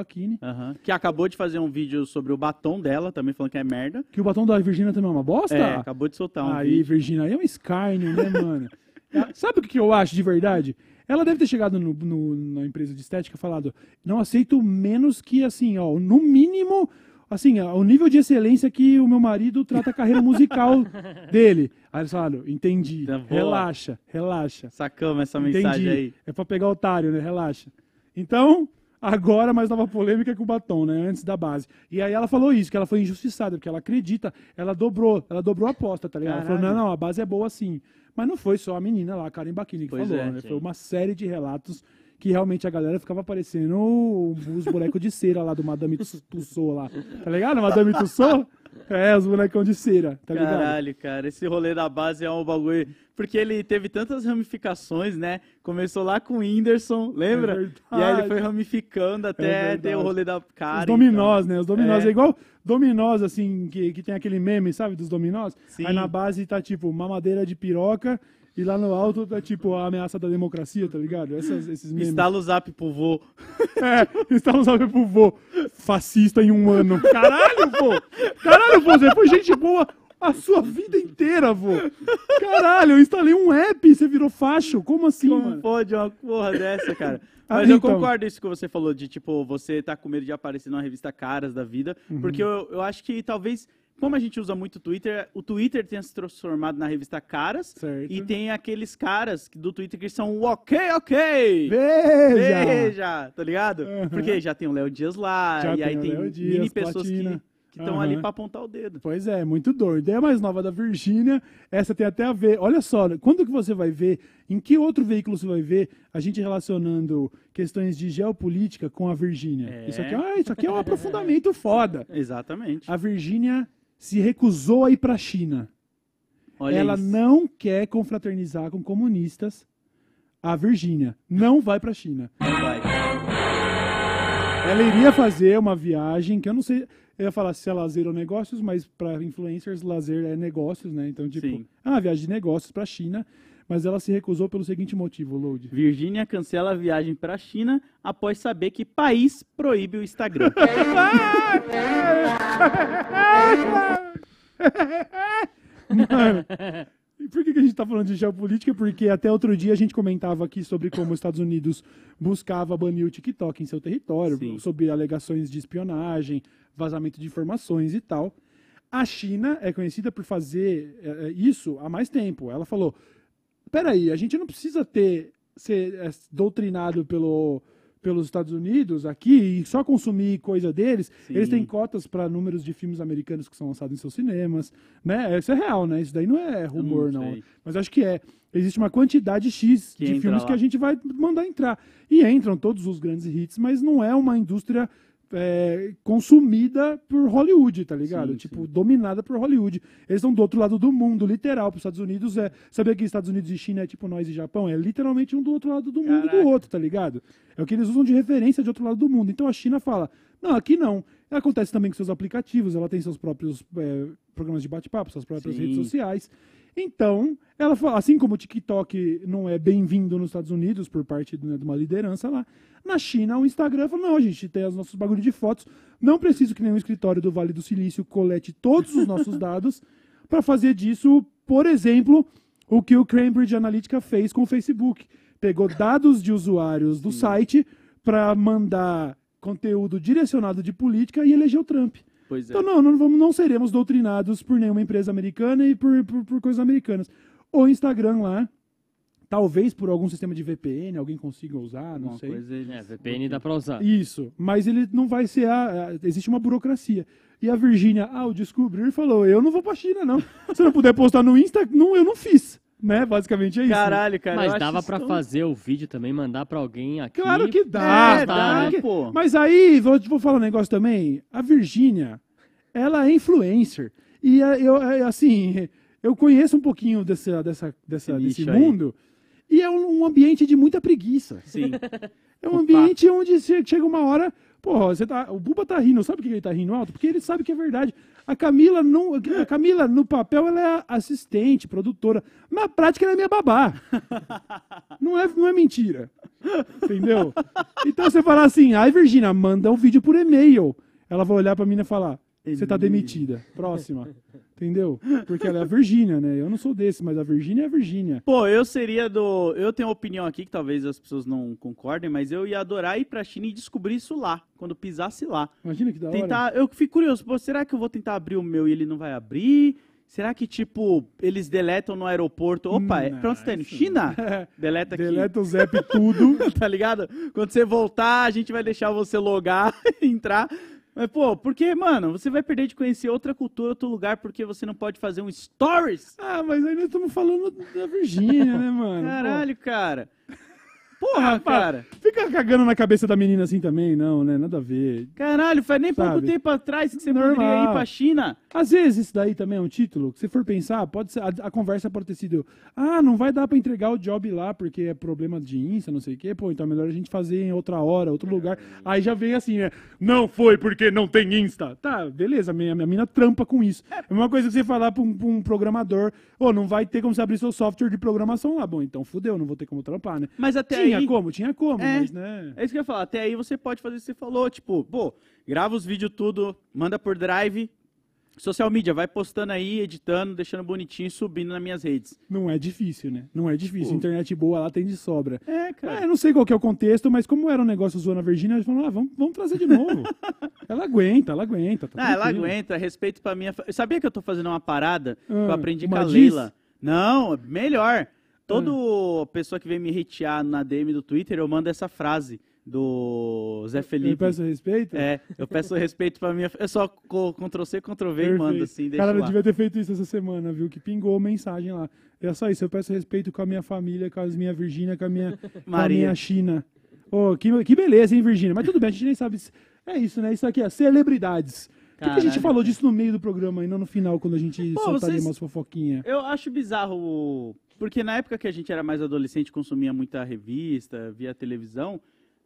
S2: Aham. Que acabou de fazer um vídeo sobre o batom dela, também falando que é merda.
S1: Que o batom da Virgínia também é uma bosta?
S2: É, acabou de soltar um
S1: Aí,
S2: vídeo.
S1: Virgínia, aí é um escárnio, né, mano? <laughs> Sabe o que eu acho de verdade? Ela deve ter chegado no- no- na empresa de estética e falado: não aceito menos que, assim, ó, no mínimo, assim, ó, o nível de excelência que o meu marido trata a carreira musical <laughs> dele. Aí eles falaram: entendi,
S2: Tá
S1: relaxa, relaxa.
S2: Sacamos essa mensagem
S1: Entendi.
S2: aí.
S1: É pra pegar otário, né? Relaxa. Então, agora mais nova polêmica com o batom, né? Antes da base. E aí ela falou isso, que ela foi injustiçada, porque ela acredita, ela dobrou, ela dobrou a aposta, tá ligado? Ela falou,
S2: Caralho.
S1: não, não, a base é boa sim. Mas não foi só a menina lá, a Karen Bakini, que
S2: Pois
S1: falou,
S2: é,
S1: né?
S3: sim.
S1: Foi uma série de relatos que realmente a galera ficava parecendo os bonecos de cera lá do Madame Tuss- Tussauds lá. Tá ligado? Madame Tussauds? É, os bonecão de cera, tá ligado?
S2: Caralho, cara, esse rolê da base é um bagulho. Porque ele teve tantas ramificações, né? Começou lá com o Whindersson, lembra?
S1: É
S2: e aí ele foi ramificando
S1: É
S2: até
S1: verdade.
S2: ter o rolê da cara.
S1: Os dominós, né? Os dominós.
S2: É.
S1: É, igual dominós, assim, que, que tem aquele meme, sabe, dos dominós.
S2: Sim.
S1: Aí na base tá, tipo, mamadeira de piroca e lá no alto tá, tipo, a ameaça da democracia, tá ligado? Essas, esses memes.
S2: Instala o zap pro vô. <laughs>
S1: É, instala um salve pro vô. Fascista em um ano. Caralho, vô! Caralho, vô, você foi gente boa a sua vida inteira, vô. Caralho, eu instalei um app e você virou facho. Como assim,
S2: Como
S1: mano?
S2: pode uma porra dessa, cara? <laughs>
S1: Ah,
S2: Mas eu
S1: então.
S2: concordo isso que você falou, de tipo, você tá com medo de aparecer numa revista Caras da vida,
S1: Uhum.
S2: porque eu, eu acho que talvez, como a gente usa muito o Twitter, o Twitter tenha se transformado na revista Caras,
S1: Certo.
S2: e tem aqueles caras do Twitter que são o ok, ok!
S1: Veja!
S2: Veja, tá ligado?
S1: Aham.
S2: Porque já tem o Léo Dias lá,
S1: Já
S2: e aí
S1: tem
S2: tem
S1: Dias,
S2: mini pessoas que
S1: Platina.
S2: estão
S1: Aham.
S2: ali pra apontar o dedo.
S1: Pois é, muito doido. Ideia mais nova da Virgínia, essa tem até a ver. Olha só, quando que você vai ver, em que outro veículo você vai ver a gente relacionando questões de geopolítica com a Virgínia?
S2: É.
S1: Isso, aqui é, uma- isso aqui é um <laughs> aprofundamento foda.
S2: Exatamente.
S1: A Virgínia se recusou a ir pra China.
S2: Olha
S1: Ela
S2: isso.
S1: não quer confraternizar com comunistas. A Virgínia não vai pra China.
S2: Não vai.
S1: Ela iria fazer uma viagem que eu não sei, eu ia falar se é lazer ou negócios, mas para influencers lazer é negócios, né? Então, tipo,
S2: Sim.
S1: é uma viagem de negócios para China, mas ela se recusou pelo seguinte motivo, Load.
S2: Virgínia cancela a viagem pra China após saber que país proíbe o Instagram. <laughs>
S1: Mano, e por que, que a gente tá falando de geopolítica? Porque até outro dia a gente comentava aqui sobre como os Estados Unidos buscava banir o TikTok em seu território,
S2: Sim.
S1: sobre alegações de espionagem, vazamento de informações e tal. A China é conhecida por fazer é, é, isso há mais tempo. Ela falou: peraí, a gente não precisa ter ser é, doutrinado pelo, pelos Estados Unidos aqui e só consumir coisa deles.
S2: Sim.
S1: Eles têm cotas para números de filmes americanos que são lançados em seus cinemas, né? Isso é real, né? Isso daí não é rumor,
S2: não
S1: não. Mas acho que é. Existe uma quantidade X
S2: Que
S1: de filmes
S2: lá.
S1: que a gente vai mandar entrar. E entram todos os grandes hits, mas não é uma indústria é, consumida por Hollywood, tá ligado?
S2: Sim,
S1: tipo,
S2: sim.
S1: dominada por Hollywood. Eles estão do outro lado do mundo, literal. Para os Estados Unidos é. Sabia que Estados Unidos e China é tipo nós e Japão? É literalmente um do outro lado do mundo
S2: Caraca.
S1: do outro, tá ligado? É o que eles usam de referência de outro lado do mundo. Então a China fala: não, aqui não. Acontece também com seus aplicativos, ela tem seus próprios é, programas de bate-papo, suas próprias
S2: Sim.
S1: redes sociais. Então, ela fala, assim como o TikTok não é bem-vindo nos Estados Unidos por parte né, de uma liderança lá, na China o Instagram falou, não, a gente tem os nossos bagulhos de fotos, não preciso que nenhum escritório do Vale do Silício colete todos os nossos dados <laughs> para fazer disso, por exemplo, o que o Cambridge Analytica fez com o Facebook. Pegou dados de usuários do site para mandar conteúdo direcionado de política e elegeu Trump.
S2: Pois é.
S1: Então, não, não, vamos, não seremos doutrinados por nenhuma empresa americana e por, por, por coisas americanas. O Instagram lá, talvez por algum sistema de VPN, alguém consiga usar, não
S2: Alguma
S1: sei.
S2: coisa
S3: É, VPN dá pra usar.
S1: Isso, mas ele não vai ser a, a- existe uma burocracia. E a Virgínia, ao descobrir, falou: "Eu não vou pra China não. Se eu não puder postar no Insta, não, eu não fiz", né? Basicamente é isso. né?
S2: Caralho, cara. eu
S3: Mas dava pra
S2: tão-
S3: fazer o vídeo também, mandar pra alguém aqui.
S1: Claro que dá,
S2: É,
S1: dá,
S2: dá,
S1: que-
S2: pô.
S1: Mas aí, vou, vou falar um negócio também. A Virgínia, ela é influencer. E é, eu, é, assim, eu conheço um pouquinho dessa, dessa, dessa,
S2: Esse
S1: desse
S2: nicho aí.
S1: mundo. E é um, um ambiente de muita preguiça.
S2: Sim. <laughs>
S1: É um
S2: Opa.
S1: ambiente onde che- chega uma hora. Porra, você tá, o Buba tá rindo. Sabe por que ele tá rindo alto? Porque ele sabe que é verdade. A Camila, não, a Camila no papel, ela é assistente, produtora. Na prática, ela é minha babá. <laughs> Não é, não é mentira. Entendeu? Então você fala assim, ai Virgínia, manda um vídeo por e-mail. Ela vai olhar pra mim e falar, você tá demitida. Próxima. <laughs> Entendeu? Porque ela é a Virgínia, né? Eu não sou desse, mas a Virgínia é a Virgínia.
S2: Pô, eu seria do. Eu tenho uma opinião aqui que talvez as pessoas não concordem, mas eu ia adorar ir pra China e descobrir isso lá, quando pisasse lá.
S1: Imagina que da hora.
S2: Tentar. Eu fico curioso, pô, será que eu vou tentar abrir o meu e ele não vai abrir? Será que, tipo, eles deletam no aeroporto? Opa, é, onde você tá
S1: isso
S2: China?
S1: não. <laughs>
S2: Deleta aqui.
S1: Deleta o Zep tudo. <laughs>
S2: tá ligado? Quando você voltar, a gente vai deixar você logar, entrar. Mas, pô, porque, mano, você vai perder de conhecer outra cultura, outro lugar, porque você não pode fazer um stories?
S1: Ah, mas aí nós estamos falando da Virgínia, né, mano?
S2: Caralho, cara. <laughs> Porra,
S1: Pô, pá,
S2: cara.
S1: Fica cagando na cabeça da menina assim também, não, né? Nada a ver.
S2: Caralho, faz nem pouco
S1: Sabe?
S2: tempo atrás que você
S1: Normal.
S2: poderia ir pra China.
S1: Às vezes isso daí também é um título, que se for pensar, pode ser, a, a conversa pode ter sido, ah, não vai dar pra entregar o job lá porque é problema de Insta, não sei o quê, pô, então é melhor a gente fazer em outra hora, outro lugar. Aí já vem assim, né? Não foi porque não tem Insta. Tá, beleza, minha, minha mina trampa com isso. É uma coisa que você falar pra um, um programador, ô, não vai ter como você abrir seu software de programação lá. Bom, então fudeu, não vou ter como trampar, né?
S2: Mas até
S1: Tinha
S2: aí...
S1: como, tinha como,
S2: É.
S1: mas né.
S2: É isso que eu ia falar. Até aí você pode fazer o que você falou. Tipo, pô, grava os vídeos tudo, manda por drive. Social media, vai postando aí, editando, deixando bonitinho e subindo nas minhas redes.
S1: Não é difícil, né? Não é difícil.
S2: Pô.
S1: Internet boa lá tem de sobra.
S2: É,
S1: É,
S2: cara.
S1: eu não sei qual que é o contexto, mas como era um negócio zoando a Virgínia, eles falaram, ah, vamos, vamos trazer de novo. <laughs> ela aguenta, ela aguenta. Tá
S2: Ah, ela aguenta, respeito pra minha. fa- Sabia que eu tô fazendo uma parada que eu
S1: Ah,
S2: aprendi com a? Leila? Não, melhor. Toda pessoa que vem me hatear na DM do Twitter, eu mando essa frase do Zé
S1: Eu
S2: Felipe.
S1: peço respeito.
S2: É, eu peço <laughs> respeito pra minha. É só Ctrl-C, Ctrl-V e mando assim, deixa
S1: Cara, eu
S2: lá.
S1: devia ter feito isso essa semana, viu? Que pingou mensagem lá. É só isso, eu peço respeito com a minha família, com as minha Virgínia, com a minha, <laughs> com a minha China. Ô, que, que beleza, hein, Virgínia? Mas tudo bem, a gente nem sabe. se- É isso, né? Isso aqui é celebridades. Por que, a gente falou disso no meio do programa e não no final, quando a gente
S2: Pô,
S1: soltaria
S2: vocês-
S1: umas fofoquinhas?
S2: Eu acho bizarro, porque na época que a gente era mais adolescente, consumia muita revista, via televisão,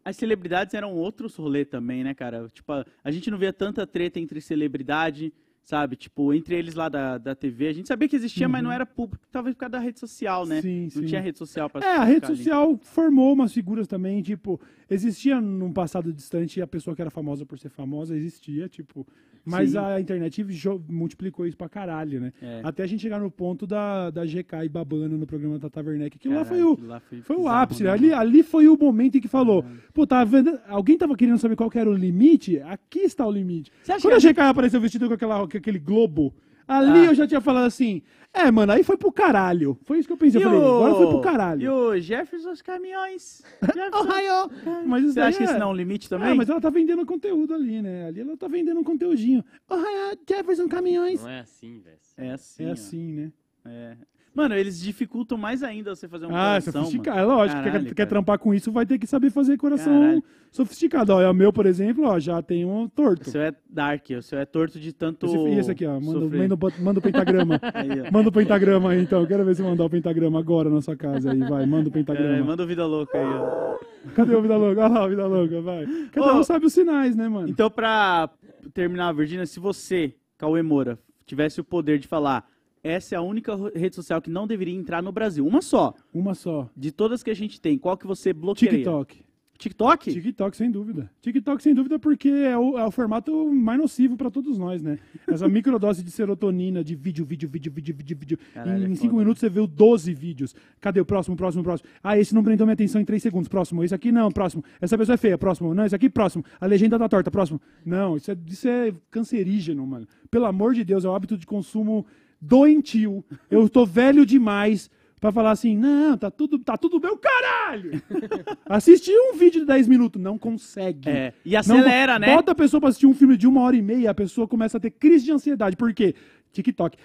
S2: as celebridades eram outros rolê também, né, cara? Tipo, a, a gente não via tanta treta entre celebridade, sabe? Tipo, entre eles lá da, da TV. A gente sabia que existia, mas não era público, talvez por causa da rede social, né?
S1: Uhum. Sim,
S2: não
S1: sim.
S2: tinha rede social pra
S1: É, a rede
S2: ficar ali.
S1: social formou umas figuras também, tipo, existia num passado distante a pessoa que era famosa por ser famosa, existia, tipo, mas
S2: Sim.
S1: a internet multiplicou isso pra caralho, né?
S2: É.
S1: Até a gente chegar no ponto da, da GK e babando no programa da Tata Werneck, aquilo lá foi o,
S2: lá foi
S1: foi o ápice,
S2: né,
S1: ali, ali foi o momento em que falou, pô, tá vendo, alguém tava querendo saber qual que era o limite? Aqui está o limite. Quando a GK apareceu vestido com, aquela, com aquele globo, ali
S2: Ah.
S1: eu já tinha falado assim, é, mano, aí foi pro caralho. Foi isso que eu pensei,
S2: E
S1: eu falei, agora foi pro
S2: o-
S1: caralho.
S2: E o Jefferson os caminhões. <laughs> Jefferson-
S1: Ohio! Mas isso
S2: Você acha que
S1: é-
S2: isso não é um limite também?
S1: É, mas ela tá vendendo conteúdo ali, né? Ali ela tá vendendo um conteúdinho. Ohio, Jefferson Caminhões.
S3: Não é assim, velho.
S2: É assim.
S1: É
S2: ó.
S1: assim, né?
S2: É. Mano, eles dificultam mais ainda você fazer um
S1: Ah,
S2: coração,
S1: sofisticado.
S2: mano.
S1: É lógico,
S2: Caralho,
S1: quer, quer trampar com isso, vai ter que saber fazer coração
S2: Caralho.
S1: sofisticado. Ó, é o meu, por exemplo, ó, já tem um torto.
S2: O seu é dark, o seu é torto de tanto.
S1: Esse, e esse aqui, ó, manda, manda, o- manda o pentagrama. <laughs>
S2: Aí,
S1: manda o pentagrama aí, então. Quero ver se mandar o pentagrama agora na sua casa aí, vai. Manda o
S2: É,
S1: pentagrama.
S2: manda o vida louca aí, ó.
S1: Cadê o Vida Louca? Olha lá o Vida Louca, vai. Cada
S2: Ô.
S1: um sabe os sinais, né, mano?
S2: Então, pra terminar, Virginia, se você, Cauê Moura, tivesse o poder de falar essa é a única rede social que não deveria entrar no Brasil. Uma só.
S1: Uma só.
S2: De todas que a gente tem, qual que você bloqueia?
S1: TikTok.
S2: TikTok?
S1: TikTok, sem dúvida. TikTok, sem dúvida, porque é o, é o formato mais nocivo pra todos nós, né? Essa <laughs> microdose de serotonina, de vídeo, vídeo, vídeo, vídeo, vídeo, vídeo.
S2: Caralho,
S1: em
S2: é
S1: 5
S2: foda.
S1: minutos você viu 12 vídeos. Cadê o próximo, próximo, próximo? Ah, esse não prendeu minha atenção em 3 segundos. Próximo. Esse aqui não, próximo. Essa pessoa é feia, próximo. Não, esse aqui, próximo. A legenda tá torta, próximo. Não, isso é, isso é cancerígeno, mano. Pelo amor de Deus, é o hábito de consumo doentio. Eu tô velho demais pra falar assim, não, tá tudo, tá tudo meu caralho. <laughs> Assistir um vídeo de 10 minutos, não consegue.
S2: É, e acelera,
S1: Não-
S2: né?
S1: Bota a pessoa pra assistir um filme de uma hora e meia, a pessoa começa a ter crise de ansiedade. Por quê? TikTok.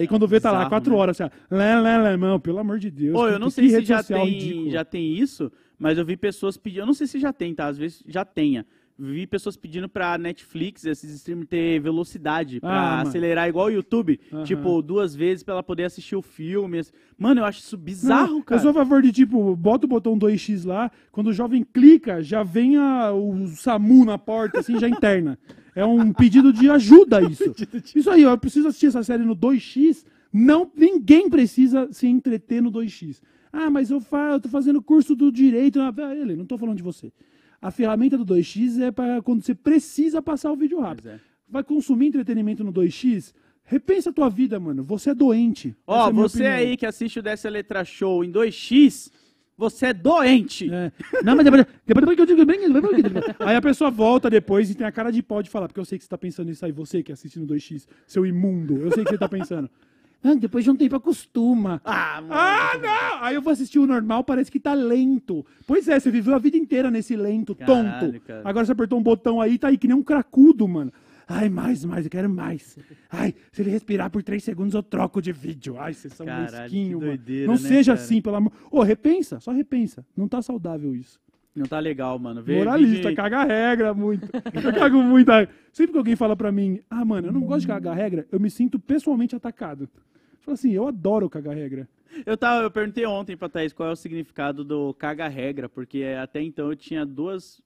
S1: E quando vê, tá lá, quatro
S2: né?
S1: horas. Assim, mano, pelo amor de Deus.
S2: Ô,
S1: que-
S2: eu não
S1: que
S2: sei se
S1: rede
S2: já tem,
S1: ridícula.
S2: já tem isso, mas eu vi pessoas pedindo. Eu não sei se já tem, tá? Às vezes já tenha. Vi pessoas pedindo pra Netflix, esses streamers, ter velocidade, pra
S1: Ah, mano.
S2: acelerar igual o YouTube.
S1: Aham.
S2: Tipo, duas vezes pra ela poder assistir o filme. Mano, eu acho isso bizarro,
S1: Não,
S2: cara.
S1: Eu sou a favor de, tipo, bota o botão 2x lá, quando o jovem clica, já vem a- o SAMU na porta, assim, já interna. É um pedido de ajuda <laughs> isso. Isso aí, eu preciso assistir essa série no 2x, não, ninguém precisa se entreter no 2x. Ah, mas eu, fa eu tô fazendo curso do direito. Ele, não tô falando de você. A ferramenta do 2x é para quando você precisa passar o vídeo rápido.
S2: É.
S1: Vai consumir entretenimento no 2x? Repensa a tua vida, mano. Você é doente.
S2: Ó,
S1: é minha
S2: você
S1: opinião.
S2: aí que assiste o Dessa Letra Show em 2x, você é doente.
S1: É. Não, mas depois, depois, depois que eu digo bem, depois que eu digo- Aí a pessoa volta depois e tem a cara de pau de falar, porque eu sei que você tá pensando nisso aí, você que assiste no 2x, seu imundo. Eu sei que você tá pensando. Ah, depois de um tempo acostuma.
S2: Ah, mano.
S1: Ah, não! Aí eu vou assistir o normal, parece que tá lento. Pois é, você viveu a vida inteira nesse lento,
S2: Caralho,
S1: tonto.
S2: cara.
S1: Agora você apertou um botão aí, tá aí que nem um cracudo, mano. Ai, mais, mais, eu quero mais. Ai, se ele respirar por três segundos, eu troco de vídeo. Ai, vocês são mesquinhos, mano.
S2: doideira,
S1: Não
S2: né,
S1: seja
S2: cara?
S1: assim, pelo amor. Ô, repensa, só repensa. Não tá saudável isso.
S2: Não tá legal, mano. Vê
S1: Moralista, caga regra muito. Eu cago muito. a- Sempre que alguém fala pra mim, ah, mano, eu não gosto de cagar regra, eu me sinto pessoalmente atacado. Fala assim, eu adoro cagar regra.
S2: Eu, tava, eu perguntei ontem pra Thaís qual é o significado do caga-regra, porque até então eu tinha duas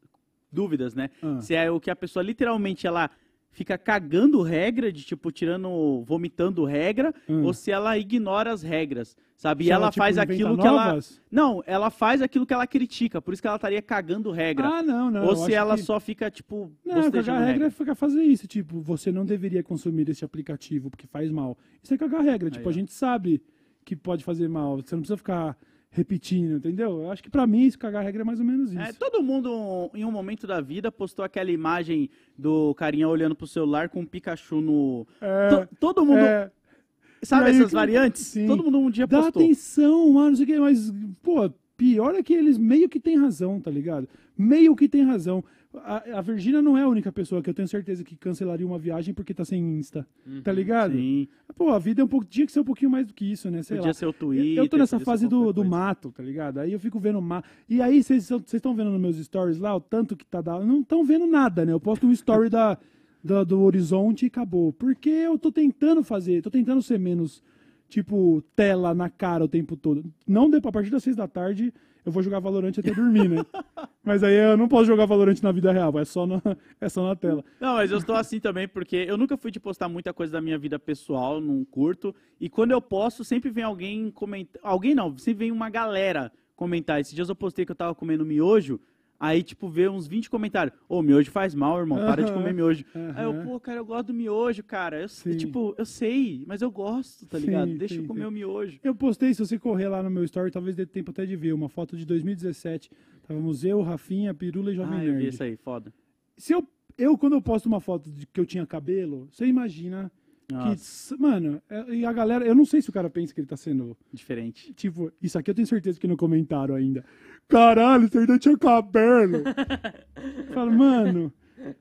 S2: dúvidas, né?
S1: Ah.
S2: Se é o que a pessoa literalmente ela fica cagando regra, de tipo, tirando, vomitando regra,
S1: Hum.
S2: ou se ela ignora as regras, sabe? E
S1: Se
S2: ela,
S1: ela, tipo,
S2: faz aquilo que ela.
S1: novas?
S2: Não, ela faz aquilo que ela critica, por isso que ela estaria cagando regra.
S1: Ah, não, não.
S2: ou se ela
S1: que-
S2: só fica, tipo,
S1: Não, cagar regra
S2: regra.
S1: é ficar fazer isso. Tipo, você não deveria consumir esse aplicativo porque faz mal. Isso é cagar regra. Tipo,
S2: ó.
S1: a gente sabe que pode fazer mal. Você não precisa ficar repetindo, entendeu? Eu acho que pra mim, isso cagar regra é mais ou menos isso.
S2: É, todo mundo, em um momento da vida, postou aquela imagem do carinha olhando pro celular com um Pikachu no.
S1: É,
S2: To- todo mundo.
S1: é,
S2: sabe essas
S1: que-
S2: variantes?
S1: sim.
S2: Todo mundo um dia
S1: Dá
S2: postou.
S1: atenção, mano, não sei o que, mas, pô, pior é que eles meio que têm razão, tá ligado? Meio que tem razão. A, a Virgínia não é a única pessoa que eu tenho certeza que cancelaria uma viagem porque tá sem Insta, tá ligado?
S2: Sim.
S1: Pô, a vida é um pouco, tinha que ser um pouquinho mais do que isso, né? Sei
S2: Podia
S1: lá.
S2: ser o Twitter.
S1: eu tô nessa fase do, do mato, tá ligado? Aí eu fico vendo mato. E aí, vocês estão vendo nos meus stories lá, o tanto que tá dando. Não estão vendo nada, né? Eu posto um story da, da- do horizonte e acabou. Porque eu tô tentando fazer, tô tentando ser menos, tipo, tela na cara o tempo todo. Não dê a partir das seis da tarde, eu vou jogar Valorante até dormir, né? <laughs> Mas aí eu não posso jogar Valorante na vida real, é só na, é só na tela.
S2: Não, mas eu estou assim também porque eu nunca fui de postar muita coisa da minha vida pessoal, não curto. E quando eu posto, sempre vem alguém comentar. Alguém não, sempre vem uma galera comentar. Esses dias eu postei que eu tava comendo miojo. Aí, tipo, vê uns 20 comentários. Ô, miojo faz mal, irmão. Para de
S1: Aham,
S2: comer miojo. Aí eu, pô, cara, eu gosto do miojo, cara. Eu, sei-
S1: Sim.
S2: tipo, eu sei, mas eu gosto, tá
S1: Sim,
S2: ligado? Deixa
S1: sim,
S2: eu comer
S1: sim.
S2: o miojo.
S1: Eu postei, se você correr lá no meu story, talvez dê tempo até de ver, uma foto de 2017. Estávamos eu, Rafinha, Pirula e Jovem
S2: Ah, eu vi
S1: Nerd.
S2: isso aí, foda.
S1: Se eu, eu, quando eu posto uma foto de que eu tinha cabelo, você imagina
S2: Nossa,
S1: s- mano, é- e a galera, eu não sei se o cara pensa que ele tá sendo,
S2: diferente.
S1: tipo, isso aqui eu tenho certeza que não comentaram ainda. Caralho, você ainda tinha cabelo. <laughs> Fala, mano,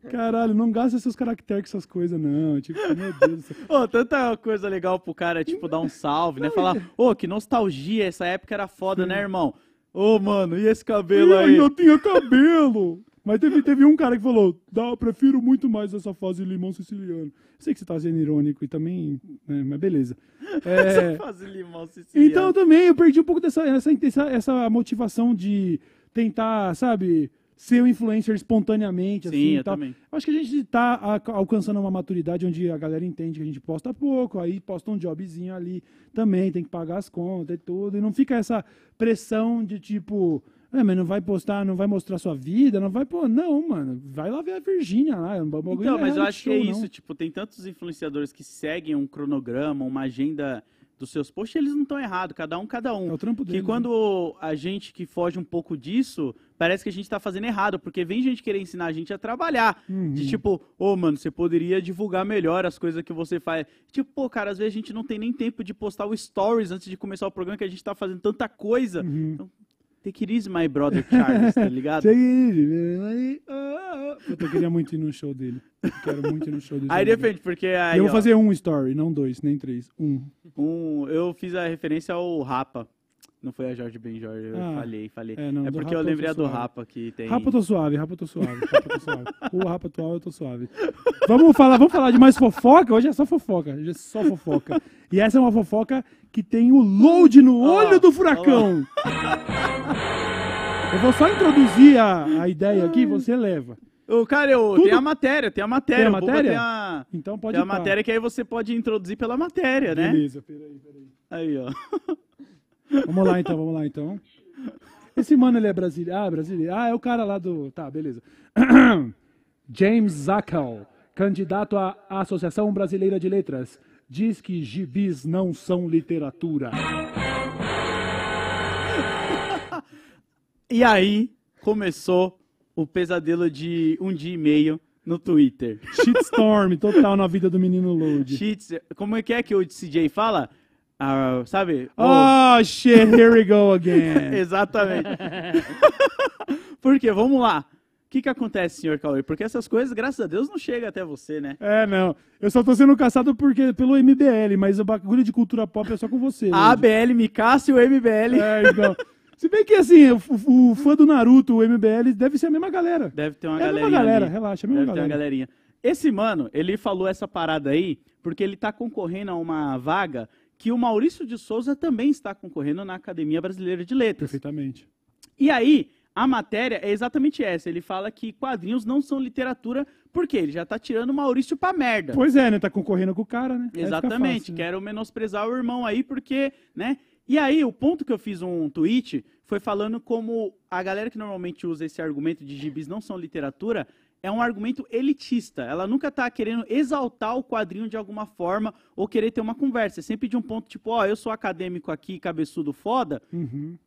S1: caralho, não gasta seus caracteres com essas coisas, não. Tipo, meu Deus do céu.
S2: Ô, tanta coisa legal pro cara, tipo, dar um salve, né? Falar, ô, que nostalgia, essa época era foda, né, irmão? Ô, mano, e esse cabelo
S1: Eu
S2: aí?
S1: ainda tinha cabelo. Mas teve, teve um cara que falou: Dá, prefiro muito mais essa fase limão siciliano. Sei que você tá sendo irônico e também. né, mas beleza. <laughs> É,
S2: Fazer limão siciliano.
S1: então também eu perdi um pouco dessa essa, essa, essa motivação de tentar, sabe, ser um influencer espontaneamente, assim,
S2: Sim,
S1: e
S2: eu
S1: tal.
S2: também.
S1: Acho que a gente tá a- alcançando uma maturidade onde a galera entende que a gente posta pouco, aí posta um jobzinho ali também, tem que pagar as contas e tudo, e não fica essa pressão de tipo, é, mas não vai postar, não vai mostrar sua vida, não vai, pô, não, mano, vai lá ver a Virgínia lá. é um bagulho
S2: Então, mas eu acho que é
S1: não.
S2: isso, tipo, tem tantos influenciadores que seguem um cronograma, uma agenda dos seus posts, eles não estão errados, cada um, cada um.
S1: É o trampo
S2: Que
S1: deles,
S2: quando a gente que foge um pouco disso, parece que a gente tá fazendo errado, porque vem gente querer ensinar a gente a trabalhar.
S1: Uhum.
S2: De tipo, ô, mano, você poderia divulgar melhor as coisas que você faz. Tipo, pô, cara, às vezes a gente não tem nem tempo de postar o stories antes de começar o programa, que a gente tá fazendo tanta coisa.
S1: Uhum.
S2: Então, take it easy, my brother Charles, tá ligado? <laughs>
S1: Take it easy, ah, ah. Puta, Eu queria muito ir no show dele. Quero muito ir no show dele.
S2: Aí depende, porque aí,
S1: eu vou
S2: ó,
S1: fazer um story, não dois, nem três. Um.
S2: um, eu fiz a referência ao Rapa. Não foi a Jorge Ben Jorge, eu
S1: Ah,
S2: falei, falei.
S1: é, não,
S2: é porque eu
S1: eu
S2: lembrei
S1: tô
S2: a do. Rapa que tem.
S1: Rapa eu tô suave, rapa eu tô suave, rapa eu tô suave. <laughs> O rapa atual eu tô suave. Vamos falar, vamos falar de mais fofoca? Hoje é só fofoca, hoje é só fofoca. E essa é uma fofoca que tem o load no
S2: Ó,
S1: olho do furacão. Eu vou só introduzir a, a ideia aqui, você leva.
S2: Ô, cara, eu,
S1: Tudo-
S2: tem a matéria, tem a matéria.
S1: Tem a
S2: o
S1: matéria?
S2: Tem a,
S1: Então pode
S2: tem a matéria que aí você pode introduzir pela matéria, né?
S1: Beleza, peraí, peraí.
S2: Aí, ó. <laughs>
S1: Vamos lá então, vamos lá então. Esse mano ele é brasileiro. Ah, brasileiro. Ah, é o cara lá do. Tá, beleza. <clears throat> James Zackel, candidato à Associação Brasileira de Letras, diz que gibis não são literatura.
S2: E aí começou o pesadelo de um dia e meio no Twitter.
S1: Shitstorm total na vida do menino Load.
S2: Cheats, como é que é que o CJ fala? Ah, sabe?
S1: Oh, shit, here we go again. <laughs>
S2: Exatamente. <laughs> Porque, vamos lá. O que, que acontece, senhor Cauê? Porque essas coisas, graças a Deus, não chegam até você, né?
S1: É, não. Eu só tô sendo caçado porque, pelo MBL, mas o bagulho de cultura pop é só com você.
S2: A
S1: Load.
S2: ABL me caça e o MBL
S1: É, então. Se bem que, assim, o, o fã do Naruto, o MBL, deve ser a mesma galera.
S2: deve ter uma
S1: É a mesma
S2: galerinha
S1: galera,
S2: ali.
S1: relaxa, é a mesma
S2: Deve ter uma
S1: galera.
S2: galerinha. Esse mano, ele falou essa parada aí porque ele tá concorrendo a uma vaga que o Maurício de Souza também está concorrendo na Academia Brasileira de Letras.
S1: Perfeitamente.
S2: E aí, a matéria é exatamente essa. Ele fala que quadrinhos não são literatura, porque ele já tá tirando o Maurício pra merda.
S1: Pois é, né? Tá concorrendo com o cara, né? Aí fica
S2: Exatamente.
S1: fácil, né?
S2: Quero menosprezar o irmão aí, porque, né? E aí, o ponto que eu fiz um tweet foi falando como a galera que normalmente usa esse argumento de gibis não são literatura é um argumento elitista. Ela nunca tá querendo exaltar o quadrinho de alguma forma ou querer ter uma conversa. É sempre de um ponto tipo, ó, eu sou acadêmico aqui, cabeçudo foda,
S1: Uhum.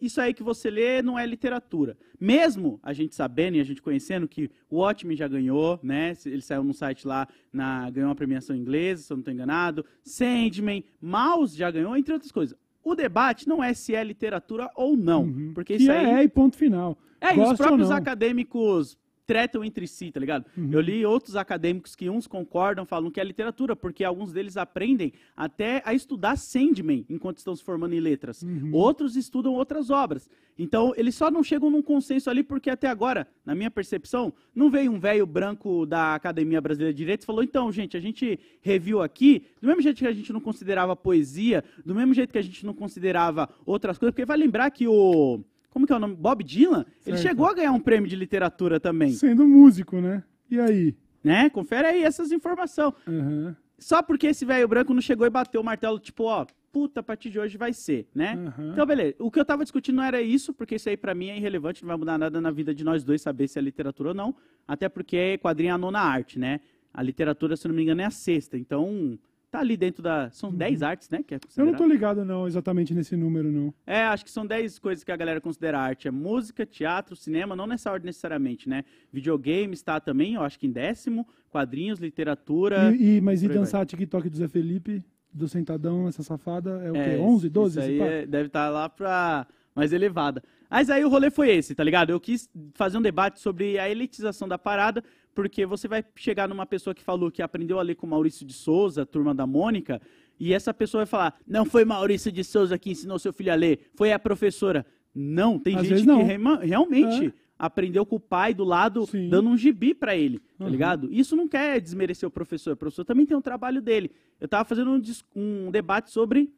S2: isso aí que você lê não é literatura. Mesmo a gente sabendo e a gente conhecendo que o Watchmen já ganhou, né? Ele saiu no site lá, na, ganhou uma premiação inglesa, se eu não estou enganado. Sandman, Mouse já ganhou, entre outras coisas. O debate não é se é literatura ou não.
S1: Uhum.
S2: Porque
S1: que
S2: isso aí.
S1: é, e ponto final.
S2: É, e os próprios acadêmicos tretam entre si, tá ligado?
S1: Uhum.
S2: Eu li outros acadêmicos que uns concordam, falam que é literatura, porque alguns deles aprendem até a estudar Sandman enquanto estão se formando em letras.
S1: Uhum.
S2: Outros estudam outras obras. Então, eles só não chegam num consenso ali porque até agora, na minha percepção, não veio um velho branco da Academia Brasileira de Direito e falou: então, gente, a gente reviu aqui, do mesmo jeito que a gente não considerava poesia, do mesmo jeito que a gente não considerava outras coisas, porque vai lembrar que o. Como que é o nome? Bob Dylan? Ele
S1: Certo.
S2: chegou a ganhar um prêmio de literatura também.
S1: Sendo músico, né? E aí?
S2: Né? Confere aí essas informações.
S1: Aham.
S2: Só porque esse velho branco não chegou e bateu o martelo, tipo, ó, puta, a partir de hoje vai ser, né?
S1: Aham.
S2: Então, beleza. O que eu tava discutindo não era isso, porque isso aí pra mim é irrelevante, não vai mudar nada na vida de nós dois saber se é literatura ou não. Até porque quadrinho é a nona arte, né? A literatura, se não me engano, é a sexta. Então, tá ali dentro da. São 10 artes, né? Que é
S1: Uhum. Eu não tô ligado, não, exatamente nesse número, não.
S2: É, acho que são 10 coisas que a galera considera arte. É música, teatro, cinema, não nessa ordem necessariamente, né? Videogame está também, eu acho que em décimo. Quadrinhos, literatura.
S1: E, e- mas e
S2: aí vai.
S1: dançar TikTok do Zé Felipe, do Sentadão, essa safada, é o
S2: É,
S1: quê? 11, 12?
S2: Isso aí é- deve estar lá pra mais elevada. Mas aí o rolê foi esse, tá ligado? Eu quis fazer um debate sobre a elitização da parada, porque você vai chegar numa pessoa que falou que aprendeu a ler com Maurício de Souza, turma da Mônica, e essa pessoa vai falar: não foi Maurício de Souza que ensinou seu filho a ler, foi a professora. Não, tem
S1: Às
S2: gente
S1: vezes
S2: que
S1: não.
S2: rema- realmente
S1: É.
S2: aprendeu com o pai do lado,
S1: Sim.
S2: dando um gibi pra ele, tá
S1: Uhum.
S2: ligado? Isso não quer desmerecer o professor, o professor também tem um trabalho dele. Eu tava fazendo um, um debate sobre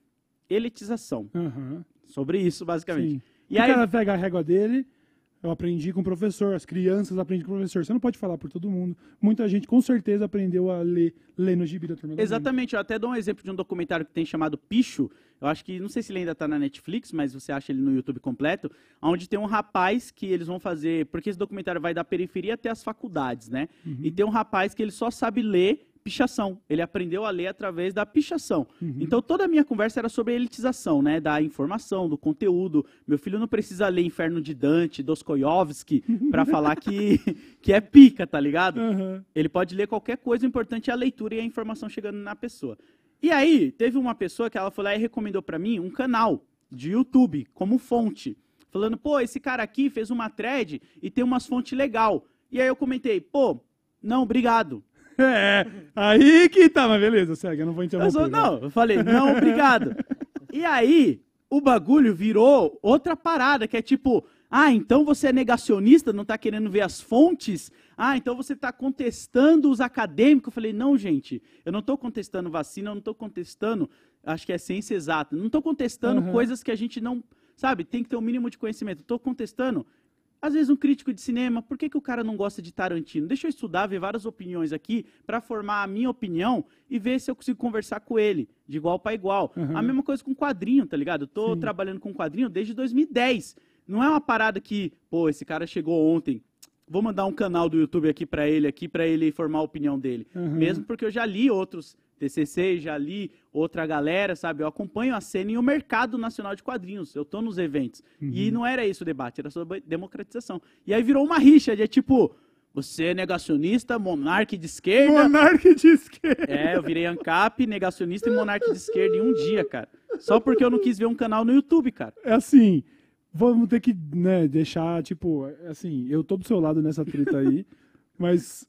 S2: elitização.
S1: Aham,
S2: Sobre isso, basicamente.
S1: sim.
S2: E
S1: o
S2: aí,
S1: cara pega a régua dele, Eu aprendi com o professor, as crianças aprendem com o professor. Você não pode falar por todo mundo. Muita gente com certeza aprendeu a ler, ler no gibi da turma da.
S2: Exatamente, eu até dou um exemplo de um documentário que tem chamado Picho. Eu acho que, não sei se ele ainda tá na Netflix, mas você acha ele no YouTube completo, onde tem um rapaz que eles vão fazer, porque esse documentário vai da periferia até as faculdades, né? E tem um rapaz que ele só sabe ler pichação. Ele aprendeu a ler através da pichação. Então toda a minha conversa era sobre a elitização, né? Da informação, do conteúdo. Meu filho não precisa ler Inferno de Dante, Dostoiévski, <laughs> pra falar que, que é pica, tá ligado?
S1: Aham.
S2: Ele pode ler qualquer coisa, o importante é a leitura e a informação chegando na pessoa. E aí, teve uma pessoa que ela foi lá e recomendou pra mim um canal de YouTube como fonte, falando: "Pô, esse cara aqui fez uma thread e tem umas fontes legal". E aí eu comentei: "Pô, não, obrigado".
S1: É, aí que tá, mas beleza, segue, eu não vou
S2: Eu
S1: interromper.
S2: sou,
S1: vai.
S2: não, eu falei: "Não, obrigado". e aí, o bagulho virou outra parada que é tipo: "Ah, então você é negacionista, não tá querendo ver as fontes?" Ah, então você está contestando os acadêmicos. Eu falei, não, gente, eu não estou contestando vacina, eu não estou contestando, acho que é ciência exata, não estou contestando
S1: Aham.
S2: coisas que a gente não, sabe, tem que ter um mínimo de conhecimento. Estou contestando, às vezes, um crítico de cinema, por que, que o cara não gosta de Tarantino? Deixa eu estudar, ver várias opiniões aqui, para formar a minha opinião e ver se eu consigo conversar com ele, de igual para igual.
S1: Aham.
S2: A mesma coisa com quadrinho, tá ligado? Eu tô
S1: Sim.
S2: trabalhando com quadrinho desde 2010. Não é uma parada que, pô, esse cara chegou ontem, vou mandar um canal do YouTube aqui pra ele aqui para ele formar a opinião dele.
S1: Uhum.
S2: Mesmo porque eu já li outros TCC, já li outra galera, sabe? Eu acompanho a cena e o mercado nacional de quadrinhos. Eu tô nos eventos.
S1: Uhum.
S2: E não era isso o debate, era sobre democratização. E aí virou uma rixa de tipo, você é negacionista, monarca de esquerda.
S1: Monarque de esquerda.
S2: É, eu virei ANCAP, negacionista e monarca de esquerda em um dia, cara. Só porque eu não quis ver um canal no YouTube, cara.
S1: É assim, vamos ter que, né, deixar, tipo, assim, eu tô do seu lado nessa treta aí, <laughs> mas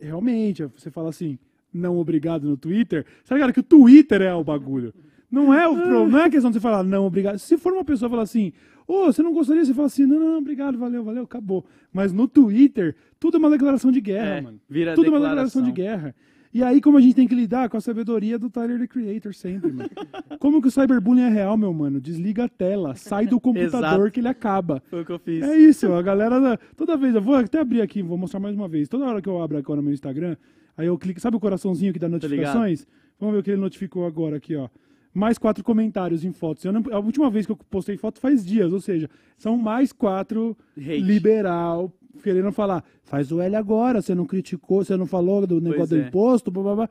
S1: realmente, você fala assim, não obrigado no Twitter, tá ligado que o Twitter é o bagulho. Não é, o pro, não é a questão de você falar não obrigado. Se for uma pessoa falar assim, ô, você não gostaria, você fala assim, não, não, obrigado, valeu, valeu, acabou. Mas no Twitter, tudo é uma declaração de guerra,
S2: É,
S1: mano.
S2: vira
S1: tudo é uma declaração de guerra. E aí, como a gente tem que lidar com a sabedoria do Tyler, the Creator, sempre, mano. <laughs> Como que o cyberbullying é real, meu mano? Desliga a tela, sai do computador que ele acaba.
S2: Foi o que eu fiz.
S1: É isso, a galera. da- Toda vez, eu vou até abrir aqui, vou mostrar mais uma vez. Toda hora que eu abro agora no meu Instagram, aí eu clico, sabe o coraçãozinho que dá notificações? Vamos ver o que ele notificou agora aqui, ó. Mais quatro comentários em fotos. Eu não- a última vez que eu postei foto faz dias, ou seja, são mais quatro
S2: Hate.
S1: liberal querendo falar, faz o L agora, você não criticou, você não falou do negócio do
S2: é.
S1: imposto, blá, blá, blá.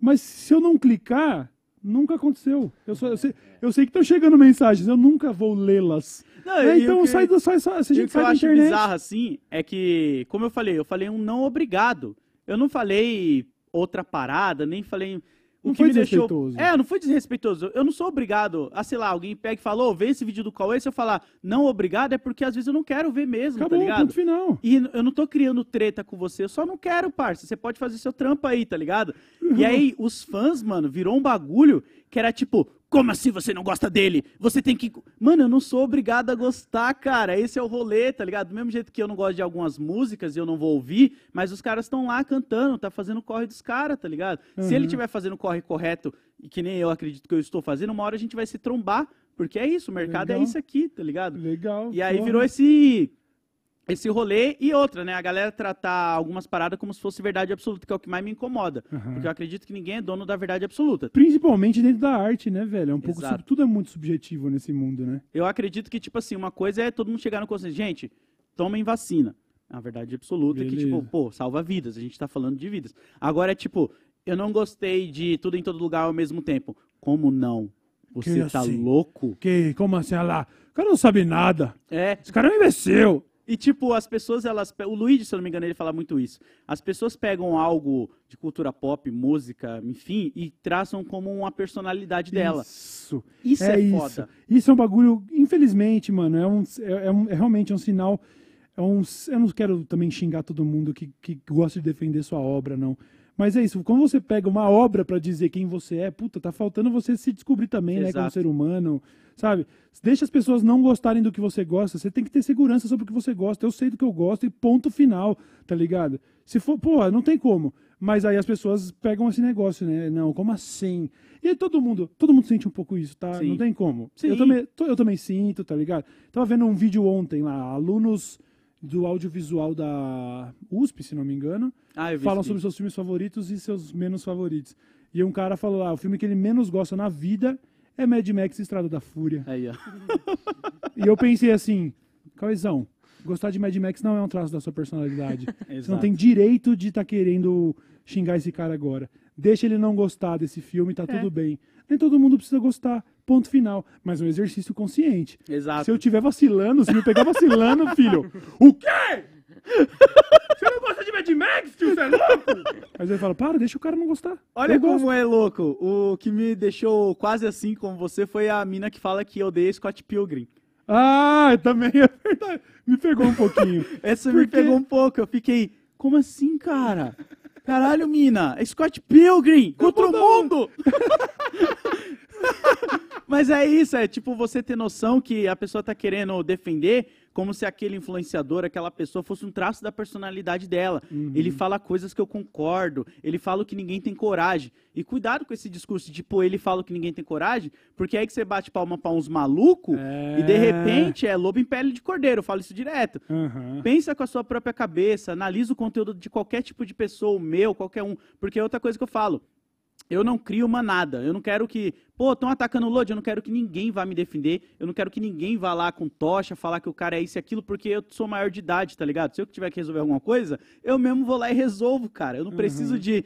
S1: Mas se eu não clicar, nunca aconteceu. Eu, só- eu sei, eu sei que estão chegando mensagens, eu nunca vou lê-las. É, então
S2: que-
S1: sai do sai, sai, se a
S2: E o que eu
S1: da
S2: acho
S1: internet.
S2: bizarro assim é que, como eu falei, eu falei um não obrigado. Eu não falei outra parada, nem falei. O
S1: Não
S2: que
S1: foi
S2: me deixou.
S1: desrespeitoso.
S2: É, não foi desrespeitoso. Eu não sou obrigado a, sei lá, alguém pega e fala, ô, vê esse vídeo do Cauê, se eu falar não obrigado, é porque às vezes eu não quero ver mesmo,
S1: Acabou,
S2: tá ligado?
S1: ponto final.
S2: E eu não tô criando treta com você, eu só não quero, parça. Você pode fazer seu trampo aí, tá ligado? E aí, os fãs, mano, virou um bagulho que era tipo, como assim você não gosta dele? Você tem que. Mano, eu não sou obrigado a gostar, cara. Esse é o rolê, tá ligado? Do mesmo jeito que eu não gosto de algumas músicas e eu não vou ouvir, mas os caras estão lá cantando, tá fazendo o corre dos caras, tá ligado? Se ele
S1: Uhum.
S2: estiver fazendo o corre correto, e que nem eu acredito que eu estou fazendo, uma hora a gente vai se trombar, porque é isso, o mercado é
S1: Legal.
S2: isso aqui, tá ligado?
S1: Legal.
S2: E aí
S1: porra.
S2: virou esse esse rolê e outra, né? A galera tratar algumas paradas como se fosse verdade absoluta, que é o que mais me incomoda.
S1: Aham.
S2: Porque eu acredito que ninguém é dono da verdade absoluta.
S1: Principalmente dentro da arte, né, velho? É um pouco sub- tudo é muito subjetivo nesse mundo, né?
S2: Eu acredito que, tipo assim, uma coisa é todo mundo chegar no consenso, gente, tomem vacina. É uma verdade absoluta que,
S1: Beleza.
S2: tipo, pô, salva vidas. A gente tá falando de vidas. Agora é tipo, eu não gostei de tudo em todo lugar ao mesmo tempo. Como não? Você
S1: Que
S2: tá
S1: assim?
S2: louco?
S1: Que, como assim, olha lá? O cara não sabe nada.
S2: É,
S1: Esse cara é um imbecil.
S2: E, tipo, as pessoas, elas. O Luigi, se eu não me engano, ele fala muito isso. As pessoas pegam algo de cultura pop, música, enfim, e traçam como uma personalidade dela.
S1: Isso.
S2: Isso é,
S1: isso.
S2: foda.
S1: Isso é um bagulho, infelizmente, mano, é, um, é, é um- é realmente um sinal. É um, eu não quero também xingar todo mundo que, que gosta de defender sua obra, não. Mas é isso, quando você pega uma obra pra dizer quem você é, puta, tá faltando você se descobrir também, né, como
S2: Exato.
S1: ser humano, sabe? Deixa as pessoas não gostarem do que você gosta, você tem que ter segurança sobre o que você gosta. Eu sei do que eu gosto e ponto final, tá ligado? Se for, pô, não tem como. Mas aí as pessoas pegam esse negócio, né? Não, como assim? E todo mundo, todo mundo sente um pouco isso, tá?
S2: Sim.
S1: Não tem como.
S2: Sim.
S1: Eu também, eu também sinto, tá ligado? Tava vendo um vídeo ontem lá, alunos do audiovisual da USP, se não me engano.
S2: Ah,
S1: Falam sobre seus filmes favoritos e seus menos favoritos. E um cara falou lá, o filme que ele menos gosta na vida é Mad Max Estrada da Fúria.
S2: Aí, ó. <laughs>
S1: E eu pensei assim, Cauizão, gostar de Mad Max não é um traço da sua personalidade. <laughs> Você não tem direito de estar querendo xingar esse cara agora. Deixa ele não gostar desse filme, tá
S2: É.
S1: tudo bem. Nem todo mundo precisa gostar, ponto final. Mas é um exercício consciente.
S2: Exato.
S1: Se eu estiver vacilando, se me pegar vacilando, <laughs> filho, o quê? <laughs> Você não gosta de Mad Max, tio? Você é louco? Mas eu falo, para, deixa o cara não gostar.
S2: Olha
S1: Eu
S2: como
S1: gosto.
S2: é louco. O que me deixou quase assim como você foi a mina que fala que odeia Scott Pilgrim.
S1: Ah, também <laughs> é verdade. Me pegou um pouquinho.
S2: Essa
S1: Por
S2: me pegou um pouco. Eu fiquei, como assim, cara? Caralho, mina, é Scott Pilgrim contra o mundo! Mas é isso, é tipo você ter noção que a pessoa tá querendo defender como se aquele influenciador, aquela pessoa fosse um traço da personalidade dela. Ele fala coisas que eu concordo, ele fala o que ninguém tem coragem. E cuidado com esse discurso de, tipo, ele fala o que ninguém tem coragem, porque é aí que você bate palma pra uns malucos
S1: É.
S2: e de repente é lobo em pele de cordeiro, eu falo isso direto.
S1: Aham.
S2: Pensa com a sua própria cabeça, analisa o conteúdo de qualquer tipo de pessoa, o meu, qualquer um. Porque é outra coisa que eu falo. Eu não crio uma nada. Eu não quero que. Pô, estão atacando o Lodi, eu não quero que ninguém vá me defender. Eu não quero que ninguém vá lá com tocha, falar que o cara é isso e aquilo, porque eu sou maior de idade, tá ligado? Se eu tiver que resolver alguma coisa, eu mesmo vou lá e resolvo, cara. Eu não preciso de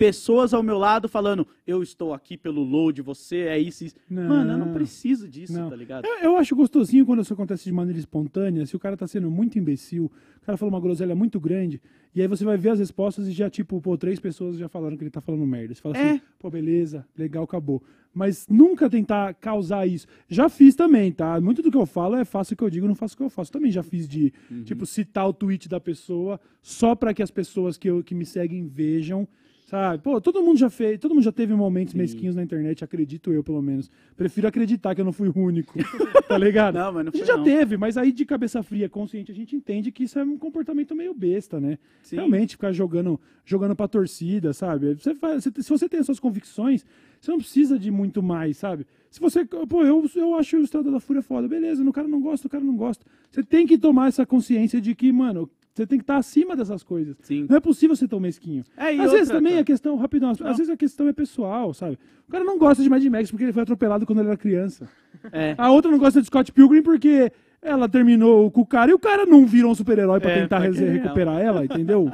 S2: pessoas ao meu lado falando, eu estou aqui pelo load, você é isso, isso.
S1: Não.
S2: Mano, eu não preciso disso,
S1: Não.
S2: tá ligado?
S1: Eu, eu acho gostosinho quando isso acontece de maneira espontânea. Se o cara tá sendo muito imbecil, o cara falou uma groselha muito grande, e aí você vai ver as respostas e já, tipo, pô, três pessoas já falaram que ele tá falando merda. Você fala
S2: É.
S1: assim, pô, beleza, legal, acabou. Mas nunca tentar causar isso. Já fiz também, tá? Muito do que eu falo é faço o que eu digo, não faço o que eu faço. Também já fiz de, tipo, citar o tweet da pessoa só pra que as pessoas que, eu, que me seguem vejam. Sabe? Pô, todo mundo já fez, todo mundo já teve momentos mesquinhos na internet, acredito eu, pelo menos. Prefiro acreditar que eu não fui o único. <laughs> tá ligado?
S2: Não, mas não
S1: a gente já
S2: não.
S1: teve, mas aí de cabeça fria, consciente, a gente entende que isso é um comportamento meio besta, né?
S2: Sim.
S1: Realmente, ficar jogando, jogando pra torcida, sabe? Você faz- se você tem as suas convicções, você não precisa de muito mais, sabe? Se você. Pô, eu, eu acho o Estrada da Fúria foda, beleza, o cara não gosta, o cara não gosta. Você tem que tomar essa consciência de que, mano, você tem que estar acima dessas coisas.
S2: Sim.
S1: Não é possível ser tão mesquinho.
S2: É,
S1: às vezes
S2: outra,
S1: também
S2: cara.
S1: a questão, rapidão, às vezes a questão é pessoal, sabe? O cara não gosta de Mad Max porque ele foi atropelado quando ele era criança.
S2: É.
S1: A outra não gosta de Scott Pilgrim porque ela terminou com o cara e o cara não virou um super-herói pra
S2: É,
S1: tentar
S2: que é
S1: recuperar ela, entendeu?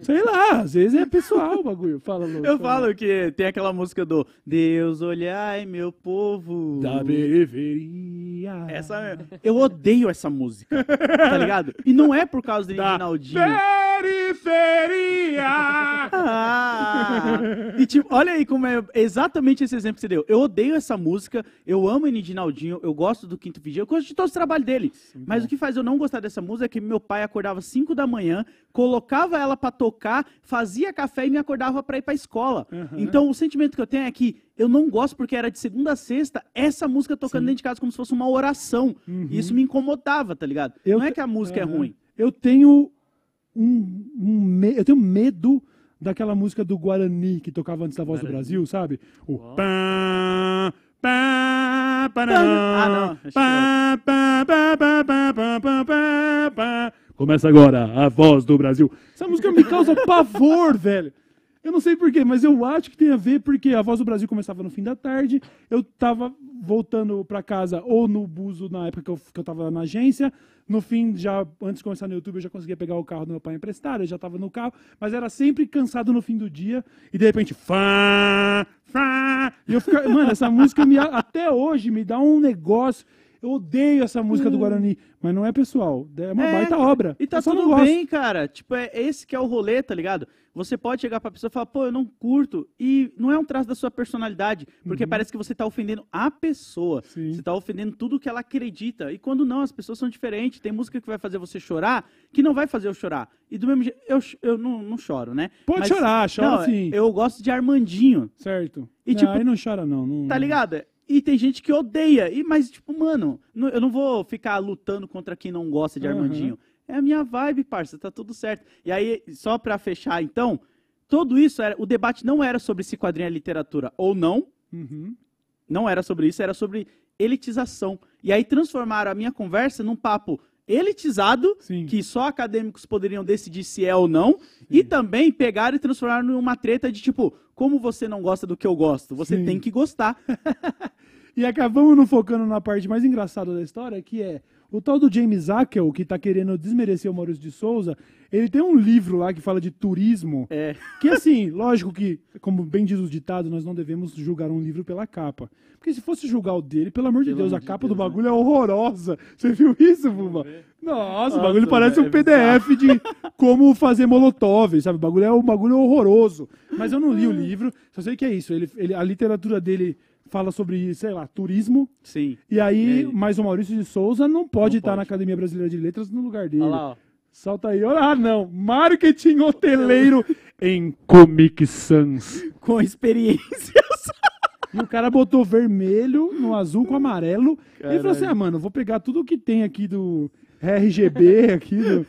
S1: Sei lá, às vezes é pessoal o bagulho. Fala, Lu.
S2: Eu
S1: fala.
S2: falo que tem aquela música do Deus olhai meu povo.
S1: Da periferia.
S2: Essa é- eu odeio essa música, tá ligado? E não é por causa do
S1: Da
S2: Rinaldinho.
S1: periferia.
S2: Ah! E tipo, olha aí como é exatamente esse exemplo que você deu. Eu odeio essa música, eu amo Naldinho, eu gosto do Quinto Vídeo, eu gosto de todo o trabalho dele. Mas o que faz eu não gostar dessa música é que meu pai acordava 5 da manhã, colocava ela pra tocar, fazia café e me acordava pra ir pra escola. Então o sentimento que eu tenho é que eu não gosto porque era de segunda a sexta, essa música tocando dentro de casa como se fosse uma oração. E isso me incomodava, tá ligado?
S1: Eu
S2: não é que a música é
S1: Aham.
S2: ruim.
S1: Eu tenho um, um eu tenho medo daquela música do Guarani que tocava antes da Voz do Brasil, sabe? O pá, pá,
S2: Ah, não,
S1: pá, pá, pá, pá, pá, pá, pá, pá. Começa agora a Voz do Brasil. Essa música me causa pavor, velho. Eu não sei porquê, mas eu acho que tem a ver porque a Voz do Brasil começava no fim da tarde. Eu tava voltando pra casa ou no buzo na época que eu, que eu tava na agência. No fim, já antes de começar no YouTube, eu já conseguia pegar o carro do meu pai emprestado, eu já tava no carro, mas era sempre cansado no fim do dia. E de repente, fá, fá. E eu ficava, mano, essa música me, até hoje me dá um negócio. Eu odeio essa música do Guarani, mas não é pessoal, é uma
S2: É,
S1: baita obra.
S2: E tá
S1: Eu
S2: tudo
S1: gosto.
S2: bem, cara. Tipo, é esse que é o rolê, tá ligado? Você pode chegar pra pessoa e falar, pô, eu não curto. E não é um traço da sua personalidade, porque parece que você tá ofendendo a pessoa.
S1: Uhum. Sim.
S2: Você tá ofendendo tudo que ela acredita. E quando não, as pessoas são diferentes. Tem música que vai fazer você chorar, que não vai fazer eu chorar. E do mesmo jeito, eu, eu não, não choro, né?
S1: Pode chorar, chora
S2: não,
S1: sim.
S2: Eu gosto de Armandinho.
S1: Certo.
S2: E,
S1: não,
S2: tipo,
S1: aí não chora, não. não
S2: Tá ligado? E tem gente que odeia. E, mas, tipo, mano, eu não vou ficar lutando contra quem não gosta de
S1: Aham.
S2: Armandinho. É a minha vibe, parça, tá tudo certo. E aí, só pra fechar, então, tudo isso era. O debate não era sobre se quadrinho é literatura ou não.
S1: Uhum.
S2: Não era sobre isso, era sobre elitização. E aí transformaram a minha conversa num papo. elitizado,
S1: Sim.
S2: que só acadêmicos poderiam decidir se é ou não, e também pegaram e transformaram numa treta de tipo, como você não gosta do que eu gosto? Você
S1: Sim.
S2: tem que gostar. <laughs>
S1: E acabamos não focando na parte mais engraçada da história, que é o tal do James Akel, que tá querendo desmerecer o Maurício de Souza, ele tem um livro lá que fala de turismo,
S2: É.
S1: que assim, lógico que, como bem diz os ditados, nós não devemos julgar um livro pela capa. Porque se fosse julgar o dele, pelo amor de
S2: Pelo
S1: Deus,
S2: amor
S1: a capa
S2: Deus,
S1: do
S2: né?
S1: bagulho é horrorosa. Você viu isso, Buba? Nossa, o
S2: Nossa,
S1: bagulho parece um
S2: é
S1: PDF de como fazer molotov, sabe? O bagulho é um bagulho horroroso. Mas eu não li o livro, só sei que é isso. Ele, ele- a literatura dele fala sobre, sei lá, turismo.
S2: Sim.
S1: E aí,
S2: E aí?
S1: mas o Maurício de Souza não pode
S2: Não
S1: estar
S2: pode.
S1: na Academia Brasileira de Letras no lugar dele.
S2: Olha lá, ó.
S1: Salta aí. Ah, não. Marketing hoteleiro <laughs> em Comic Sans.
S2: Com experiências.
S1: E o cara botou vermelho no azul com amarelo. E ele falou assim: ah, mano, vou pegar tudo que tem aqui do RGB, aqui do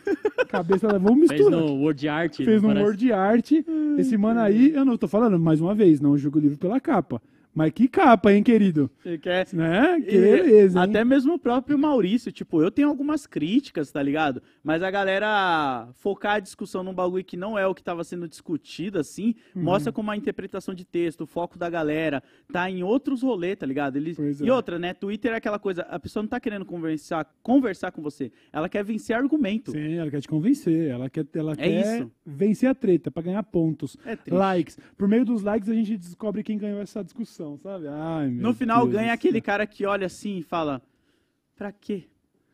S1: cabeça da. Vamos
S3: Fez
S1: misturar.
S3: no Word Art.
S1: Fez no
S3: parece?
S1: Word Art. Esse mano aí, eu não tô falando mais uma vez, não julgo o livro pela capa. Mas que capa, hein, querido?
S2: Você quer?
S1: Né? Que beleza, hein?
S2: Até mesmo o próprio Maurício, tipo, eu tenho algumas críticas, tá ligado? Mas a galera focar a discussão num bagulho que não é o que tava sendo discutido, assim,
S1: Uhum.
S2: mostra como a interpretação de texto, o foco da galera, tá em outros rolês, tá ligado? Eles...
S1: É.
S2: E outra, né? Twitter é aquela coisa, a pessoa não tá querendo conversar, conversar com você, ela quer vencer argumento.
S1: Sim, ela quer te convencer. Ela quer, ela
S2: É
S1: quer
S2: isso.
S1: vencer a treta pra ganhar pontos.
S2: É
S1: likes. Por meio dos likes a gente descobre quem ganhou essa discussão, sabe? Ai, meu
S2: No final
S1: Deus
S2: ganha
S1: do
S2: aquele cara que olha assim e fala, pra quê?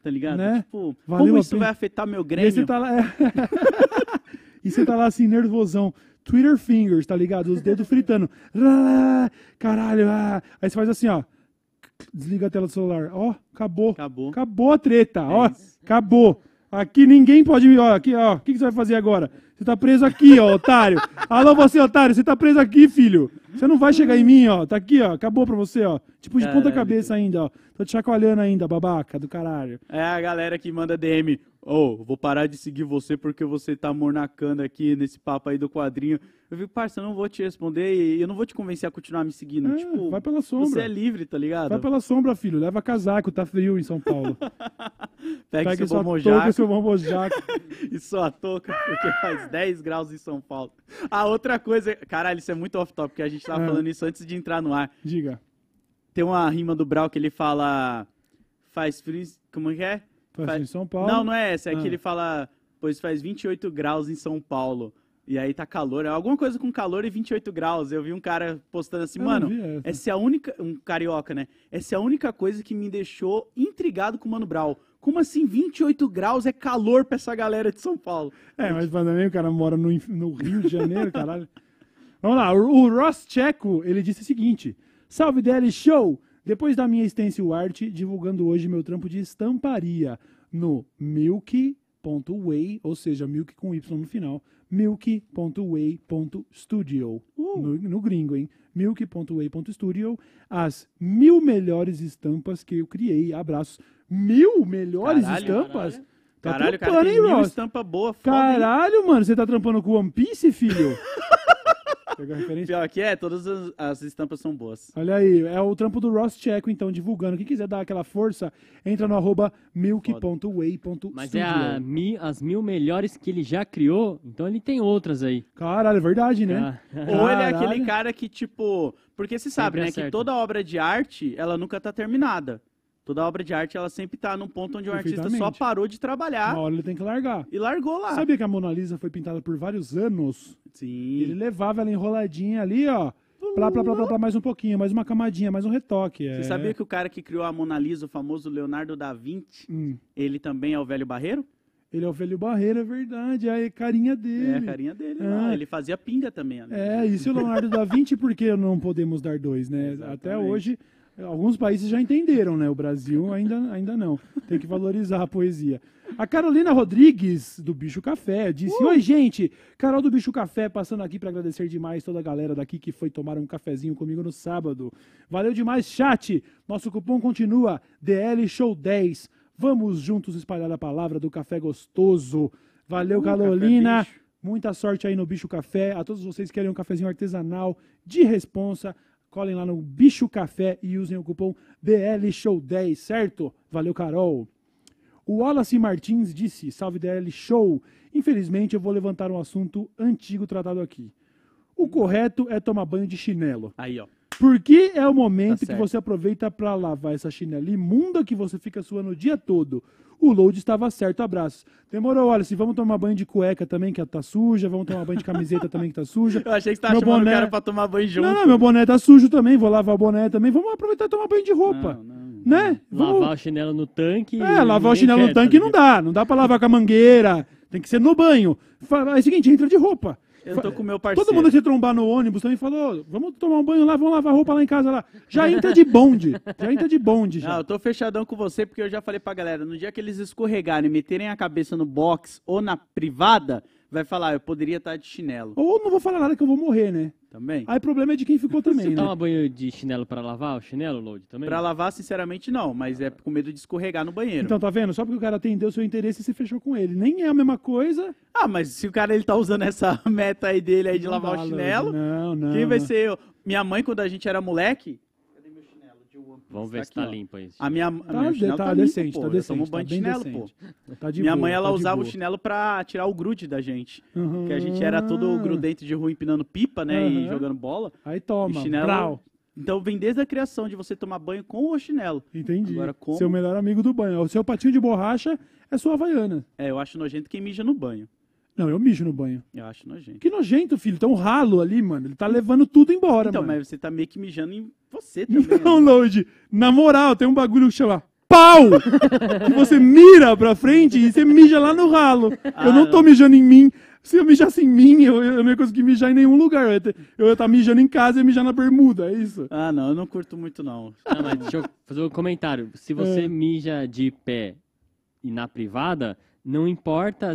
S2: Tá ligado?
S1: Né?
S2: Tipo,
S1: Valeu
S2: como isso
S1: pena.
S2: vai afetar meu
S1: E
S2: Grêmio?
S1: você tá lá. é. <laughs> e você tá lá assim, nervosão. Twitter fingers, tá ligado? Os dedos fritando. <laughs> Caralho, ah. Aí você faz assim, ó. Desliga a tela do celular. Ó, acabou.
S2: Acabou.
S1: Acabou a treta, ó.
S2: É isso.
S1: Acabou. Aqui ninguém pode me. Ó, aqui, ó. O que, que você vai fazer agora? Você tá preso aqui, ó, otário. <laughs> Alô, você, otário, você tá preso aqui, filho. Você não vai chegar em mim, ó. Tá aqui, ó. Acabou pra você, ó. Tipo de ponta
S2: Caralho,
S1: cabeça ainda, ó. Tô te chacoalhando ainda, babaca do caralho.
S2: É a galera que manda DM. Ô, vou parar de seguir você porque você tá mornacando aqui nesse papo aí do quadrinho. Eu fico, parça, eu não vou te responder e eu não vou te convencer a continuar me seguindo.
S1: É,
S2: tipo,
S1: vai pela sombra.
S2: você é livre, tá ligado?
S1: Vai pela sombra, filho. Leva casaco, tá frio em São Paulo. <laughs>
S2: Pega, seu
S1: sua touca
S2: bomojaco <laughs>
S1: e seu bombojaco.
S2: e sua touca, porque faz 10 graus em São Paulo. A outra coisa, caralho, isso é muito off-top, porque a gente tava
S1: É.
S2: falando isso antes de entrar no ar.
S1: Diga.
S2: Tem uma rima do Brau que ele fala. Faz frio. Como é que é?
S1: Faz
S2: Faz-
S1: em São Paulo.
S2: Não, não é essa. É
S1: Ah.
S2: que ele fala, pois faz 28 graus em São Paulo. E aí tá calor. É alguma coisa com calor e 28 graus. Eu vi um cara postando assim,
S1: Eu
S2: mano,
S1: essa.
S2: é a única. Um carioca, né? Essa é a única coisa que me deixou intrigado com o Mano Brau. Como assim 28 graus é calor pra essa galera de São Paulo?
S1: É, mas também o cara mora no, no Rio de Janeiro, caralho. Vamos lá, o, o Ross Checo, ele disse o seguinte: Salve DL Show! Depois da minha stencil art, divulgando hoje meu trampo de estamparia no milk.way, ou seja, milk com Y no final, milk.way.studio. No, no gringo, hein? milk.way.studio. As mil melhores estampas que eu criei. Abraços. Mil melhores
S2: Caralho,
S1: estampas? Tá
S2: Caralho, cara,
S1: trampando,
S2: tem
S1: hein,
S2: mil estampa boa, foda, hein?
S1: Caralho, mano, você tá trampando com One Piece, filho? <laughs> Pegou a referência?
S2: Pior que é, todas as, as estampas são boas.
S1: Olha aí, é o trampo do Ross Checo, então, divulgando. Quem quiser dar aquela força, entra no arroba milk.way.studio.
S3: Mas é a mi- as mil melhores que ele já criou, então ele tem outras aí.
S1: Caralho, é verdade, né?
S3: Ah,
S2: Ou ele é aquele cara que, tipo. Porque você sabe,
S3: Sempre
S2: né? Que
S3: acerta.
S2: toda obra de arte, ela nunca tá terminada. Toda obra de arte, ela sempre tá num ponto onde o artista só parou de trabalhar
S1: Uma hora ele tem que largar.
S2: e largou lá.
S1: Sabia que a Mona Lisa foi pintada por vários anos? Ele
S2: Sim.
S1: levava ela enroladinha ali, ó. Plá, plá, plá, plá, plá, mais um pouquinho, mais uma camadinha, mais um retoque. É...
S2: Você sabia que o cara que criou a Mona Lisa, o famoso Leonardo da Vinci,
S1: Hum,
S2: ele também é o velho barreiro?
S1: ele é o velho Barreira, é verdade. É a carinha
S2: É
S1: dele.
S2: a carinha dele.
S1: Ah.
S2: Ele fazia pinga também. né?
S1: É, e se o Leonardo da Vinci, por que não podemos dar dois, né? <laughs>
S2: Exatamente.
S1: Até hoje, alguns países já entenderam, né? O Brasil ainda, ainda não. Tem que valorizar a poesia. A Carolina Rodrigues, do Bicho Café, disse: Oi, gente! Carol do Bicho Café, passando aqui para agradecer demais toda a galera daqui que foi tomar um cafezinho comigo no sábado. Valeu demais, chat! Nosso cupom continua DL Show 10. Vamos juntos espalhar a palavra do café gostoso. Valeu,
S2: Uh,
S1: Carolina! Muita sorte aí no Bicho Café. A todos vocês que querem um cafezinho artesanal de responsa, colhem lá no Bicho Café e usem o cupom BL Show 10, certo? Valeu, Carol. O Wallace Martins disse: Salve DL Show. Infelizmente, eu vou levantar um assunto antigo tratado aqui. O correto é tomar banho de chinelo.
S2: Aí, ó.
S1: Porque é o momento
S2: Tá
S1: que você aproveita pra lavar essa chinela imunda que você fica suando o dia todo. O load estava certo, abraços. Demorou, olha, se vamos tomar banho de cueca também, que tá suja, vamos tomar banho de camiseta <laughs> também, que tá suja.
S2: Eu achei que você tava
S1: Meu
S2: chamando
S1: boné-
S2: o cara pra tomar banho junto.
S1: Não, não, meu boné tá sujo também, vou lavar o boné também. Vamos aproveitar e tomar banho de roupa.
S2: Não, não.
S1: Né? Vamos-
S3: Lavar o chinelo no tanque.
S1: É, lavar o chinelo no
S3: quer,
S1: tanque
S3: tá
S1: não dá. Não dá pra lavar com a mangueira. Tem que ser no banho. É o seguinte, entra de roupa.
S2: Eu tô com o meu parceiro.
S1: Todo mundo você trombar no ônibus também falou: vamos tomar um banho lá, vamos lavar roupa lá em casa lá. Já entra de bonde. Já entra de bonde.
S2: Não,
S1: Já.
S2: eu tô fechadão com você porque eu já falei pra galera, no dia que eles escorregarem e meterem a cabeça no box ou na privada, vai falar, eu poderia estar de chinelo.
S1: Ou não vou falar nada que eu vou morrer, né?
S2: Também?
S1: Aí o problema é de quem ficou também,
S3: Você
S1: né?
S3: toma banho de chinelo pra lavar o chinelo, Load, também?
S2: Pra lavar, sinceramente, não, mas é com medo de escorregar no banheiro.
S1: Então, tá vendo? Só porque o cara atendeu o seu interesse e você fechou com ele. Nem é a mesma coisa.
S2: Ah, mas se o cara ele tá usando essa <laughs> meta aí dele aí de
S1: Não
S2: lavar
S1: dá,
S2: o chinelo,
S1: Não, não.
S2: quem vai
S1: não.
S2: ser eu? Minha mãe, quando a gente era moleque... Cadê meu chinelo de One Piece?
S3: Vamos ver se
S2: aqui,
S3: tá limpo aí.
S2: A minha, a
S1: Tá,
S2: meu chinelo
S1: tá
S2: tá limpo,
S1: decente,
S2: pô.
S1: tá
S2: Eu
S1: decente.
S2: tomo banho
S1: tá
S2: de chinelo,
S1: decente.
S2: pô.
S1: Tá de
S2: Minha
S1: boa,
S2: mãe, ela
S1: tá
S2: usava o chinelo pra tirar o grude da gente.
S1: Uhum.
S2: Porque a gente era todo grudento de rua empinando pipa, né? E
S1: Aham.
S2: jogando bola.
S1: Aí toma.
S2: E chinelo.
S1: brau.
S2: Então vem desde a criação de você tomar banho com o chinelo.
S1: Entendi.
S2: Agora, como?
S1: Seu melhor amigo do banho. O seu patinho de borracha é sua havaiana.
S2: É, eu acho nojento quem mija no banho.
S1: Não, eu mijo no banho.
S2: Eu acho nojento.
S1: Que nojento, filho. Tem um ralo ali, mano. Ele tá levando tudo embora,
S2: Então,
S1: mano.
S2: mas você tá meio que mijando em você também.
S1: Não,
S2: né?
S1: Load. Na moral, tem um bagulho que chama pau! que você mira pra frente e você mija lá no ralo. eu não tô mijando em mim. Se eu mijasse em mim, eu, eu não ia conseguir mijar em nenhum lugar. Eu ia ter- eu ia estar mijando em casa e mijar na bermuda, é isso?
S2: Ah, não, eu não curto muito, não.
S3: Não, mas deixa eu fazer um comentário. Se você mija de pé e na privada, não importa,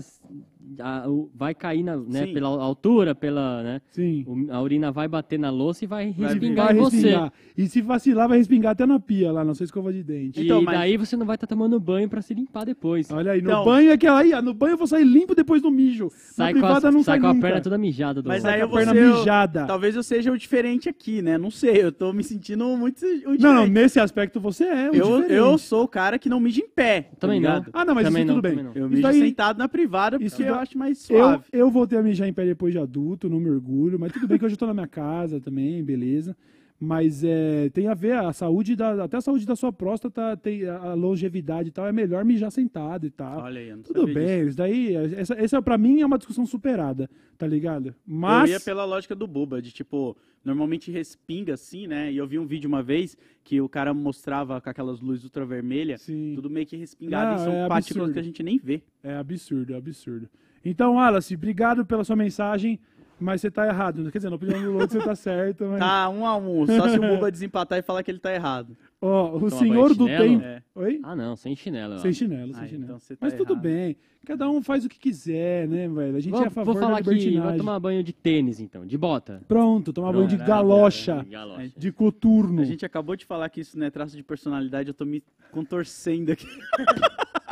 S3: a- o- vai cair na, né, pela altura, pela, né,
S1: Sim.
S3: o- a urina vai bater na louça e vai respingar
S1: Vai
S3: em você.
S1: respingar. E se vacilar, vai respingar até na pia lá, na sua escova de dente.
S3: E
S2: Então, mas-
S3: daí você não vai estar tomando banho pra se limpar depois.
S1: Olha aí, no
S2: Então-
S1: banho é que aí, no banho eu vou sair limpo depois do mijo.
S3: Sai
S1: na
S3: com,
S1: privada
S3: a,
S1: não
S3: sai
S1: sai
S3: com a perna toda mijada do
S2: Mas
S1: Sai
S2: aí
S1: com
S2: eu
S1: a
S2: vou
S1: perna
S2: ser
S1: mijada.
S2: Talvez eu seja o diferente aqui, né? Não sei, eu tô me sentindo muito.
S1: Não, não, nesse aspecto você é o
S2: eu,
S1: diferente.
S2: eu sou o cara que não mija em pé. tá
S3: Também não.
S2: ligado?
S1: Ah, não, mas
S3: Também
S1: isso
S3: não,
S1: tudo bem.
S3: não.
S2: Eu
S1: Isso
S2: mijo sentado na privada
S1: isso
S2: eu acho mais
S1: Eu,
S2: suave.
S1: eu voltei a mijar em pé depois de adulto, não me orgulho, mas tudo bem que hoje eu tô na minha casa também, beleza. Mas é, tem a ver, a saúde da, até a saúde da sua próstata, tem a longevidade e tal, é melhor mijar sentado e tal.
S2: Olha aí, eu não
S1: Tudo bem,
S2: disso.
S1: isso daí, essa, essa pra mim é uma discussão superada, tá ligado? Mas,
S2: Eu ia pela lógica do Buba, de tipo, normalmente respinga assim, né? E eu vi um vídeo uma vez que o cara mostrava com aquelas luzes ultravermelhas, tudo meio que respingado,
S1: Não,
S2: e são
S1: é
S2: partículas
S1: absurdo.
S2: que a gente nem vê.
S1: É absurdo, é absurdo. Então, Wallace, obrigado pela sua mensagem, mas você tá errado. Quer dizer, na opinião do Lourdes você tá certo, mas...
S2: Tá um a um, só se o Buba <laughs> desempatar e falar que ele tá errado.
S1: Ó, o
S3: Toma
S1: senhor do
S3: chinelo?
S1: tempo...
S2: É.
S1: Oi?
S3: Ah, não, sem chinelo. ó.
S1: Sem chinelo,
S2: Ah,
S1: sem chinelo.
S2: então tá
S1: Mas tudo
S2: errado.
S1: bem. Cada um faz o que quiser, né, velho? A gente
S3: Vou,
S1: é a favor
S3: vou falar
S1: da
S3: que vai tomar banho de tênis, então, de bota.
S1: Pronto, tomar banho de
S2: Pronto.
S1: galocha,
S3: De galocha.
S1: de coturno.
S2: A gente acabou de falar que isso não é traço de personalidade, eu tô me contorcendo aqui. <laughs>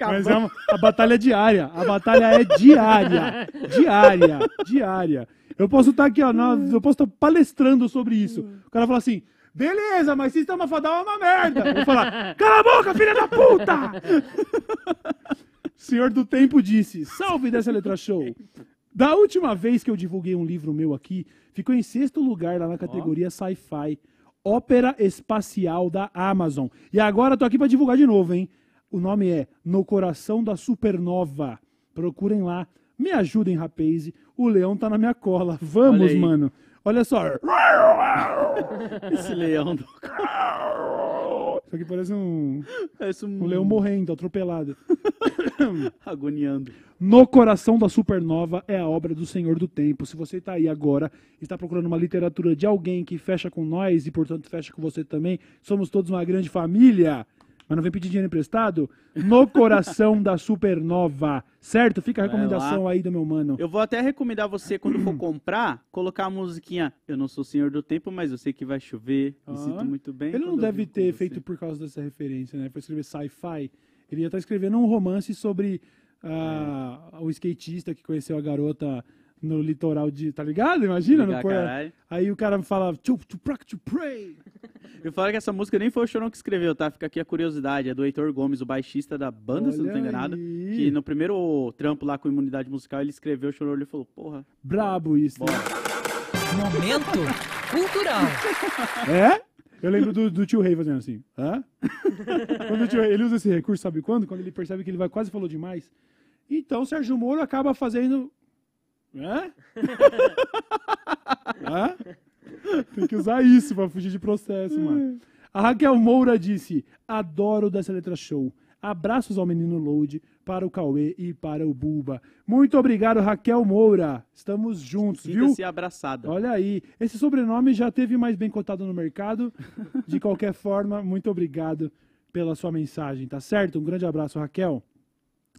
S1: Mas é uma- a batalha é diária. A batalha é diária. Diária. Diária. Eu posso estar aqui, ó. na- eu posso estar palestrando sobre isso. O cara fala assim. Beleza, mas sistema fadal é uma merda. Eu vou falar, cala a boca, filha da puta! <laughs> Senhor do Tempo disse, salve dessa letra show. Da última vez que eu divulguei um livro meu aqui, ficou em sexto lugar lá na categoria Sci-Fi. Ópera Espacial da Amazon. E agora tô aqui pra divulgar de novo, hein? O nome é No Coração da Supernova. Procurem lá. Me ajudem, rapaz. O leão tá na minha cola. Vamos,
S2: Olha
S1: mano. Olha só. <laughs>
S2: Esse leão do...
S1: Isso aqui parece um,
S2: Parece um,
S1: um leão morrendo, atropelado. <coughs>
S2: agoniando.
S1: No Coração da Supernova é a obra do Senhor do Tempo. Se você está aí agora, está procurando uma literatura de alguém que fecha com nós e, portanto, fecha com você também, somos todos uma grande família, mas não vem pedir dinheiro emprestado? No Coração da Supernova, certo? Fica a recomendação aí do meu mano.
S2: Eu vou até recomendar você, quando for comprar, colocar a musiquinha Eu não sou senhor do tempo, mas eu sei que vai chover. Me
S1: Ah.
S2: sinto muito bem.
S1: Ele não deve ter feito por causa dessa referência, né? Foi escrever sci-fi. Ele ia estar escrevendo um romance sobre ah, o skatista que conheceu a garota no litoral de. Tá ligado? Imagina?
S2: Legal,
S1: no por-
S2: caralho.
S1: Aí o cara fala, to, to, to pray.
S2: Eu falo que essa música nem foi o Chorão que escreveu, tá? Fica aqui a curiosidade. É do Heitor Gomes, o baixista da banda, se eu não tô
S1: Olha
S2: enganado.
S1: aí.
S2: Que no primeiro trampo lá com imunidade musical, ele escreveu, chorou, ele falou, porra,
S1: Brabo isso. né?
S2: bora.
S5: Momento cultural.
S1: É? Eu lembro do, do tio Rei fazendo assim. Hã? quando o tio Rei, ele usa esse recurso, sabe quando? Quando ele percebe que ele vai quase falou demais. Então o Sérgio Moro acaba fazendo. Hã? <laughs> Hã? Tem que usar isso pra fugir de processo, mano. A Raquel Moura disse: Adoro dessa letra show. Abraços ao menino Load, para o Cauê e para o Buba. Muito obrigado, Raquel Moura. Estamos juntos, viu?
S2: Sinta-se abraçada.
S1: Olha aí, esse sobrenome já teve mais bem cotado no mercado. De qualquer <laughs> forma, muito obrigado pela sua mensagem, tá certo? Um grande abraço, Raquel.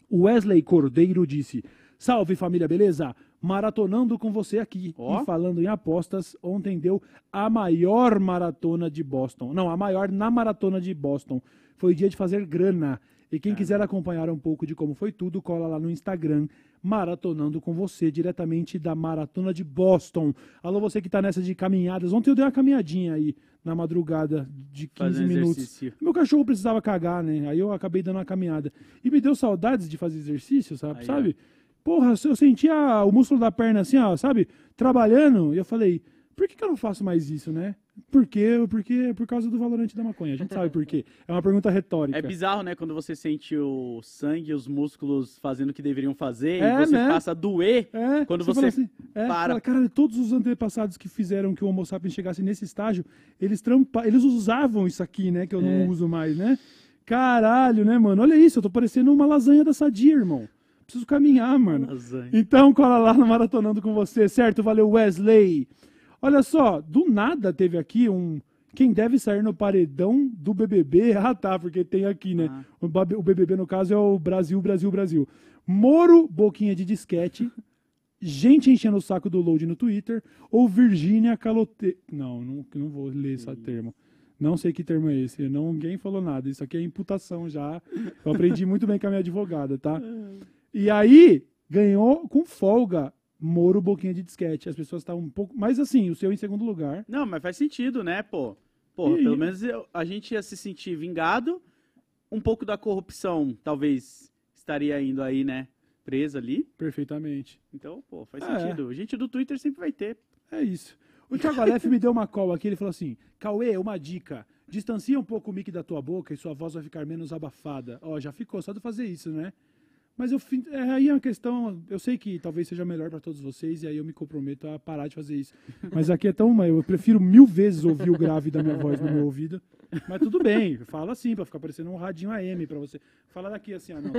S1: O Wesley Cordeiro disse: Salve família, beleza? Maratonando com você aqui.
S2: Ó.
S1: E falando em apostas, ontem deu a maior maratona de Boston. Não, a maior na maratona de Boston. Foi dia de fazer grana. E quem quiser acompanhar um pouco de como foi tudo, cola lá no Instagram, maratonando com você, diretamente da maratona de Boston. Alô, você que tá nessa de caminhadas. Ontem eu dei uma caminhadinha aí na madrugada de 15
S2: Fazendo
S1: minutos.
S2: exercício.
S1: Meu cachorro precisava cagar, né? Aí eu acabei dando uma caminhada. E me deu saudades de fazer exercício, sabe?
S2: Aí,
S1: sabe? Porra, eu sentia o músculo da perna assim, ó, sabe? Trabalhando. E eu falei, por que, que eu não faço mais isso, né? Por quê? Porque por causa do valorante da maconha. A gente sabe por quê. É uma pergunta retórica.
S2: É bizarro, né? Quando você sente o sangue e os músculos fazendo o que deveriam fazer
S1: É,
S2: e você
S1: né?
S2: passa a doer.
S1: É,
S2: Quando
S1: fala
S2: você
S1: assim, é,
S2: para-
S1: fala, cara, todos os antepassados que fizeram que o Homo sapiens chegasse nesse estágio, eles trampa, eles usavam isso aqui, né? Que eu não
S2: É.
S1: uso mais, né? Caralho, né, mano? Olha isso, eu tô parecendo uma lasanha da Sadia, irmão. Preciso caminhar, mano.
S2: Lasanha.
S1: Então, cola lá no Maratonando com você, certo? Valeu, Wesley. Olha só, do nada teve aqui um. Quem deve sair no paredão do BBB? <laughs> Ah, tá, porque tem aqui, né?
S2: Ah.
S1: O BBB, no caso, é o Brasil, Brasil, Brasil. Moro, boquinha de disquete. Gente enchendo o saco do load no Twitter. Ou Virgínia Calote. Não, não, não vou ler esse termo. Não sei que termo é esse. Não, ninguém falou nada. Isso aqui é imputação já. Eu aprendi muito bem com a minha advogada, tá? <laughs> E aí, ganhou com folga Moro Boquinha de Disquete. As pessoas estavam um pouco. Mas assim, o seu em segundo lugar.
S2: Não, mas faz sentido, né, pô? Porra,
S1: E-
S2: pelo menos eu- a gente ia se sentir vingado. Um pouco da corrupção, talvez, estaria indo aí, né? Presa ali.
S1: Perfeitamente.
S2: Então, pô, faz
S1: É.
S2: sentido. Gente do Twitter sempre vai ter.
S1: É isso. O Thiago Aleph me deu uma call aqui. Ele falou assim: Cauê, uma dica. Distancia um pouco o mic da tua boca e sua voz vai ficar menos abafada. Ó, já ficou só de fazer isso, né? Mas eu, é, aí é uma questão. Eu sei que talvez seja melhor para todos vocês e aí eu me comprometo a parar de fazer isso. Mas aqui é tão. Eu prefiro mil vezes ouvir o grave da minha voz no meu ouvido. Mas tudo bem, fala assim, para ficar parecendo um radinho AM para você. Fala daqui assim, ah, não.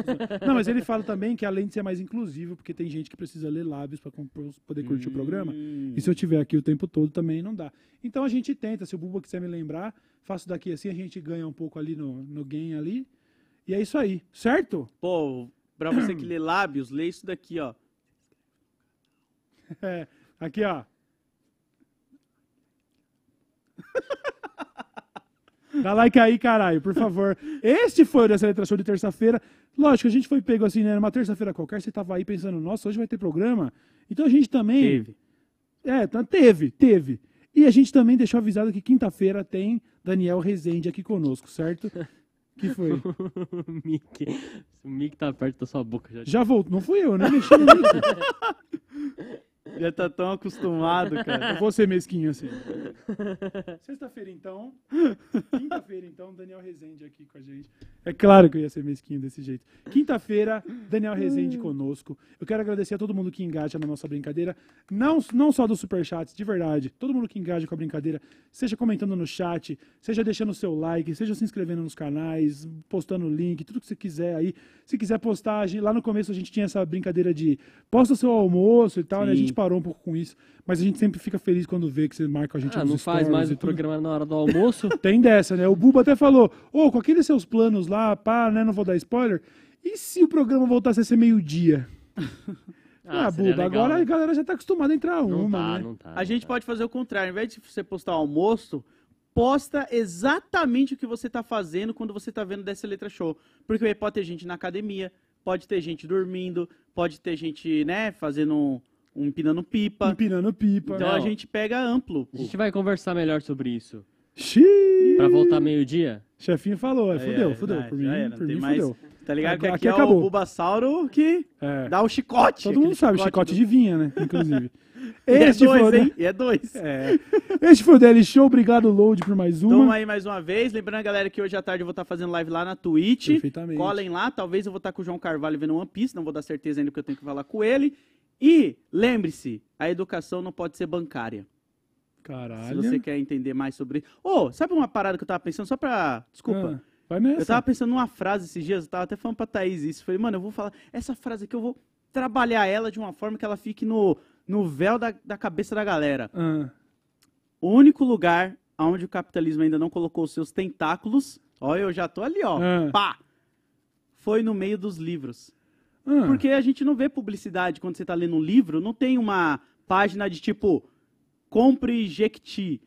S1: Não, mas ele fala também que além de ser mais inclusivo, porque tem gente que precisa ler lábios para poder curtir o programa.
S2: Hum.
S1: E se eu tiver aqui o tempo todo também não dá. Então a gente tenta, se o Buba quiser me lembrar, faço daqui assim, a gente ganha um pouco ali no, no game ali. E é isso aí, certo?
S2: Pô, pra você que lê lábios, lê isso daqui, ó.
S1: É, aqui, ó. <laughs> Dá like aí, caralho, por favor. Este foi o dessa letra show de terça-feira. Lógico, a gente foi pego assim, né? Numa terça-feira qualquer, você tava aí pensando, nossa, hoje vai ter programa. Então a gente também.
S2: Teve.
S1: É, tá- teve, teve. E a gente também deixou avisado que quinta-feira tem Daniel Rezende aqui conosco, certo? <laughs> Que foi? <laughs>
S3: o Mickey. O Mickey tá perto da sua boca já.
S1: Já voltou. Não fui eu, né? Mexi no mic. <laughs>
S2: Já tá tão acostumado, cara.
S1: Eu vou ser mesquinho assim. Sexta-feira, então. Quinta-feira, então, Daniel Rezende aqui com a gente. É claro que eu ia ser mesquinho desse jeito. Quinta-feira, Daniel Rezende conosco. Eu quero agradecer a todo mundo que engaja na nossa brincadeira. Não, não só dos superchats, de verdade. Todo mundo que engaja com a brincadeira, seja comentando no chat, seja deixando o seu like, seja se inscrevendo nos canais, postando o link, tudo que você quiser aí. Se quiser postar, lá no começo a gente tinha essa brincadeira de posta seu almoço e tal, né? A
S2: Sim.
S1: gente parou um pouco com isso, mas a gente sempre fica feliz quando vê que você marca a gente
S3: Ah,
S1: nos
S3: não faz mais o
S1: tudo.
S3: programa na hora do almoço? <laughs>
S1: Tem dessa, né? O Buba até falou, ô, com aqueles seus planos lá, pá, né? Não vou dar spoiler. E se o programa voltasse a ser meio-dia? <laughs> Ah,
S3: seria
S1: Buba,
S3: legal,
S1: agora a
S3: né?
S1: galera já tá acostumada a entrar
S3: Não
S1: uma,
S3: tá,
S1: né?
S3: não tá.
S2: A gente pode fazer o contrário. Ao invés de você postar o almoço, posta exatamente o que você tá fazendo quando você tá vendo dessa letra show. Porque aí pode ter gente na academia, pode ter gente dormindo, pode ter gente, né, fazendo um, empinando pipa.
S1: Empinando pipa.
S2: Então a
S3: Não.
S2: gente pega amplo.
S3: A gente vai conversar melhor sobre isso.
S1: Xiii.
S3: Pra voltar meio-dia?
S1: Chefinho falou, é, fudeu,
S2: é,
S1: fudeu. Por mim,
S2: era,
S1: por
S2: não tem
S1: mim
S2: mais-
S1: fudeu.
S2: Tá ligado que
S1: Aqui-
S2: aqui, é
S1: acabou.
S2: o Bulbasauro que
S1: É.
S2: dá o chicote.
S1: Todo mundo sabe, chicote
S2: do-
S1: de vinha, né? Inclusive. <laughs>
S2: E é
S1: Este
S2: dois,
S1: foi, o-
S2: hein? E é dois.
S1: É. Este foi o Daily Show. Obrigado, Load, por mais uma.
S2: Tamo aí mais uma vez. Lembrando, galera, que hoje à tarde eu vou estar fazendo live lá na Twitch.
S1: Perfeitamente.
S2: Colhem lá. Talvez eu vou estar com o João Carvalho vendo One Piece. Não vou dar certeza ainda porque eu tenho que falar com ele. E lembre-se, a educação não pode ser bancária. Se
S1: Caralho.
S2: você quer entender mais sobre. Ô, sabe uma parada que eu tava pensando? Só pra. Desculpa.
S1: Ah, vai nessa.
S2: Eu tava pensando numa frase esses dias, eu tava até falando pra Thaís isso. Falei, mano, eu vou falar. Essa frase aqui eu vou trabalhar ela de uma forma que ela fique no, no véu da, da cabeça da galera.
S1: Ah,
S2: O único lugar onde o capitalismo ainda não colocou os seus tentáculos. Ó, eu já tô ali, ó.
S1: Ah.
S2: Pá! Foi no meio dos livros.
S1: Ah.
S2: Porque a gente não vê publicidade quando você tá lendo um livro, não tem uma página de tipo compre Jequiti.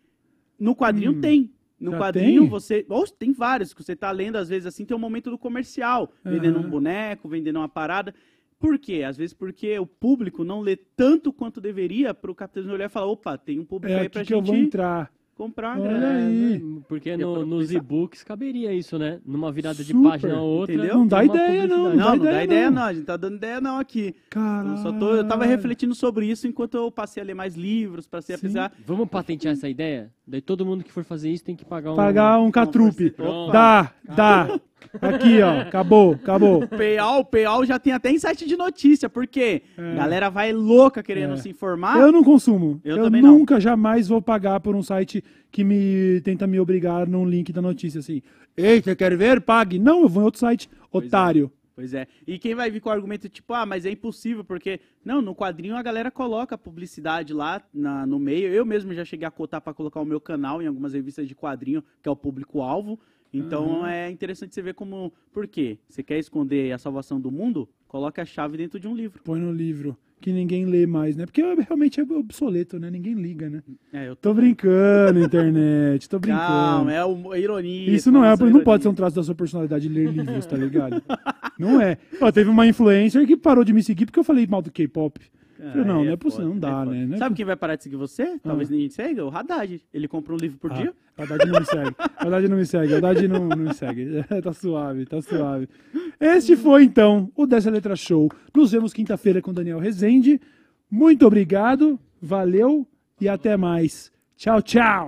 S2: No quadrinho
S1: Hum,
S2: tem. No
S1: já
S2: quadrinho
S1: tem?
S2: você. Ou tem vários que você tá lendo, às vezes assim, tem um momento do comercial, vendendo
S1: Aham.
S2: um boneco, vendendo uma parada. Por quê? Às vezes porque o público não lê tanto quanto deveria para o capitalismo olhar e falar, opa, tem um público
S1: É
S2: aí
S1: aqui que eu
S2: gente
S1: vou entrar.
S2: Comprar uma
S1: Olha
S2: grana.
S1: aí.
S3: Porque
S2: E
S3: no- nos e-books caberia isso, né? Numa virada de
S1: Super,
S3: página ou outra.
S2: entendeu?
S1: Não dá ideia, não,
S3: publicidade.
S2: Não,
S1: dá
S2: não dá
S1: ideia,
S2: ideia
S1: não.
S2: não. a gente tá dando ideia não aqui.
S1: Caralho.
S2: Eu só tô, eu tava refletindo sobre isso enquanto eu passei a ler mais livros, passei a
S1: Sim.
S2: pesquisar.
S3: Vamos patentear essa ideia? Daí todo mundo que for fazer isso tem que pagar um...
S1: Pagar um catrupe. Dá, dá. Aqui, ó. Acabou, acabou.
S2: PAL, o PAL já tem até em site de notícia, porque
S1: É.
S2: galera vai louca querendo
S1: É.
S2: se informar.
S1: Eu não consumo.
S2: Eu
S1: Eu,
S2: também não.
S1: nunca, jamais vou pagar por um site que me tenta me obrigar num link da notícia assim. Ei, você quer ver? Pague. Não, eu vou em outro site.
S2: Pois é.
S1: Otário.
S2: Pois é. E quem vai vir com o argumento tipo, ah, mas é impossível, porque. Não, no quadrinho a galera coloca publicidade lá na- no meio. Eu mesmo já cheguei a cotar pra colocar o meu canal em algumas revistas de quadrinho, que é o público-alvo. Então é interessante você ver como. Por quê? Você quer esconder a salvação do mundo? Coloque a chave dentro de um livro.
S1: Põe no livro. Que ninguém lê mais, né? Porque realmente é obsoleto, né? Ninguém liga, né?
S2: É, eu
S1: Tô brincando, internet. Tô brincando.
S2: Calma, é o- a ironia.
S1: Isso não é, não pode ser um
S2: ironia.
S1: traço da sua personalidade ler livros, tá ligado? não é. Ó, teve uma influencer que parou de me seguir porque eu falei mal do K-pop. Falei, não,
S2: aí
S1: não é possível, não
S2: foda,
S1: dá, né? Não é
S2: Sabe quem vai parar de seguir você? Talvez
S1: Ah.
S2: ninguém te segue? O Haddad. Ele compra um livro por dia.
S1: Ah, Haddad não me segue. <laughs> Haddad não me segue. Haddad não, não me segue. <laughs> tá suave, tá suave. Este foi, então, o Dessa Letra Show. Nos vemos quinta-feira com Daniel Rezende. Muito obrigado, valeu e até mais. Tchau, tchau.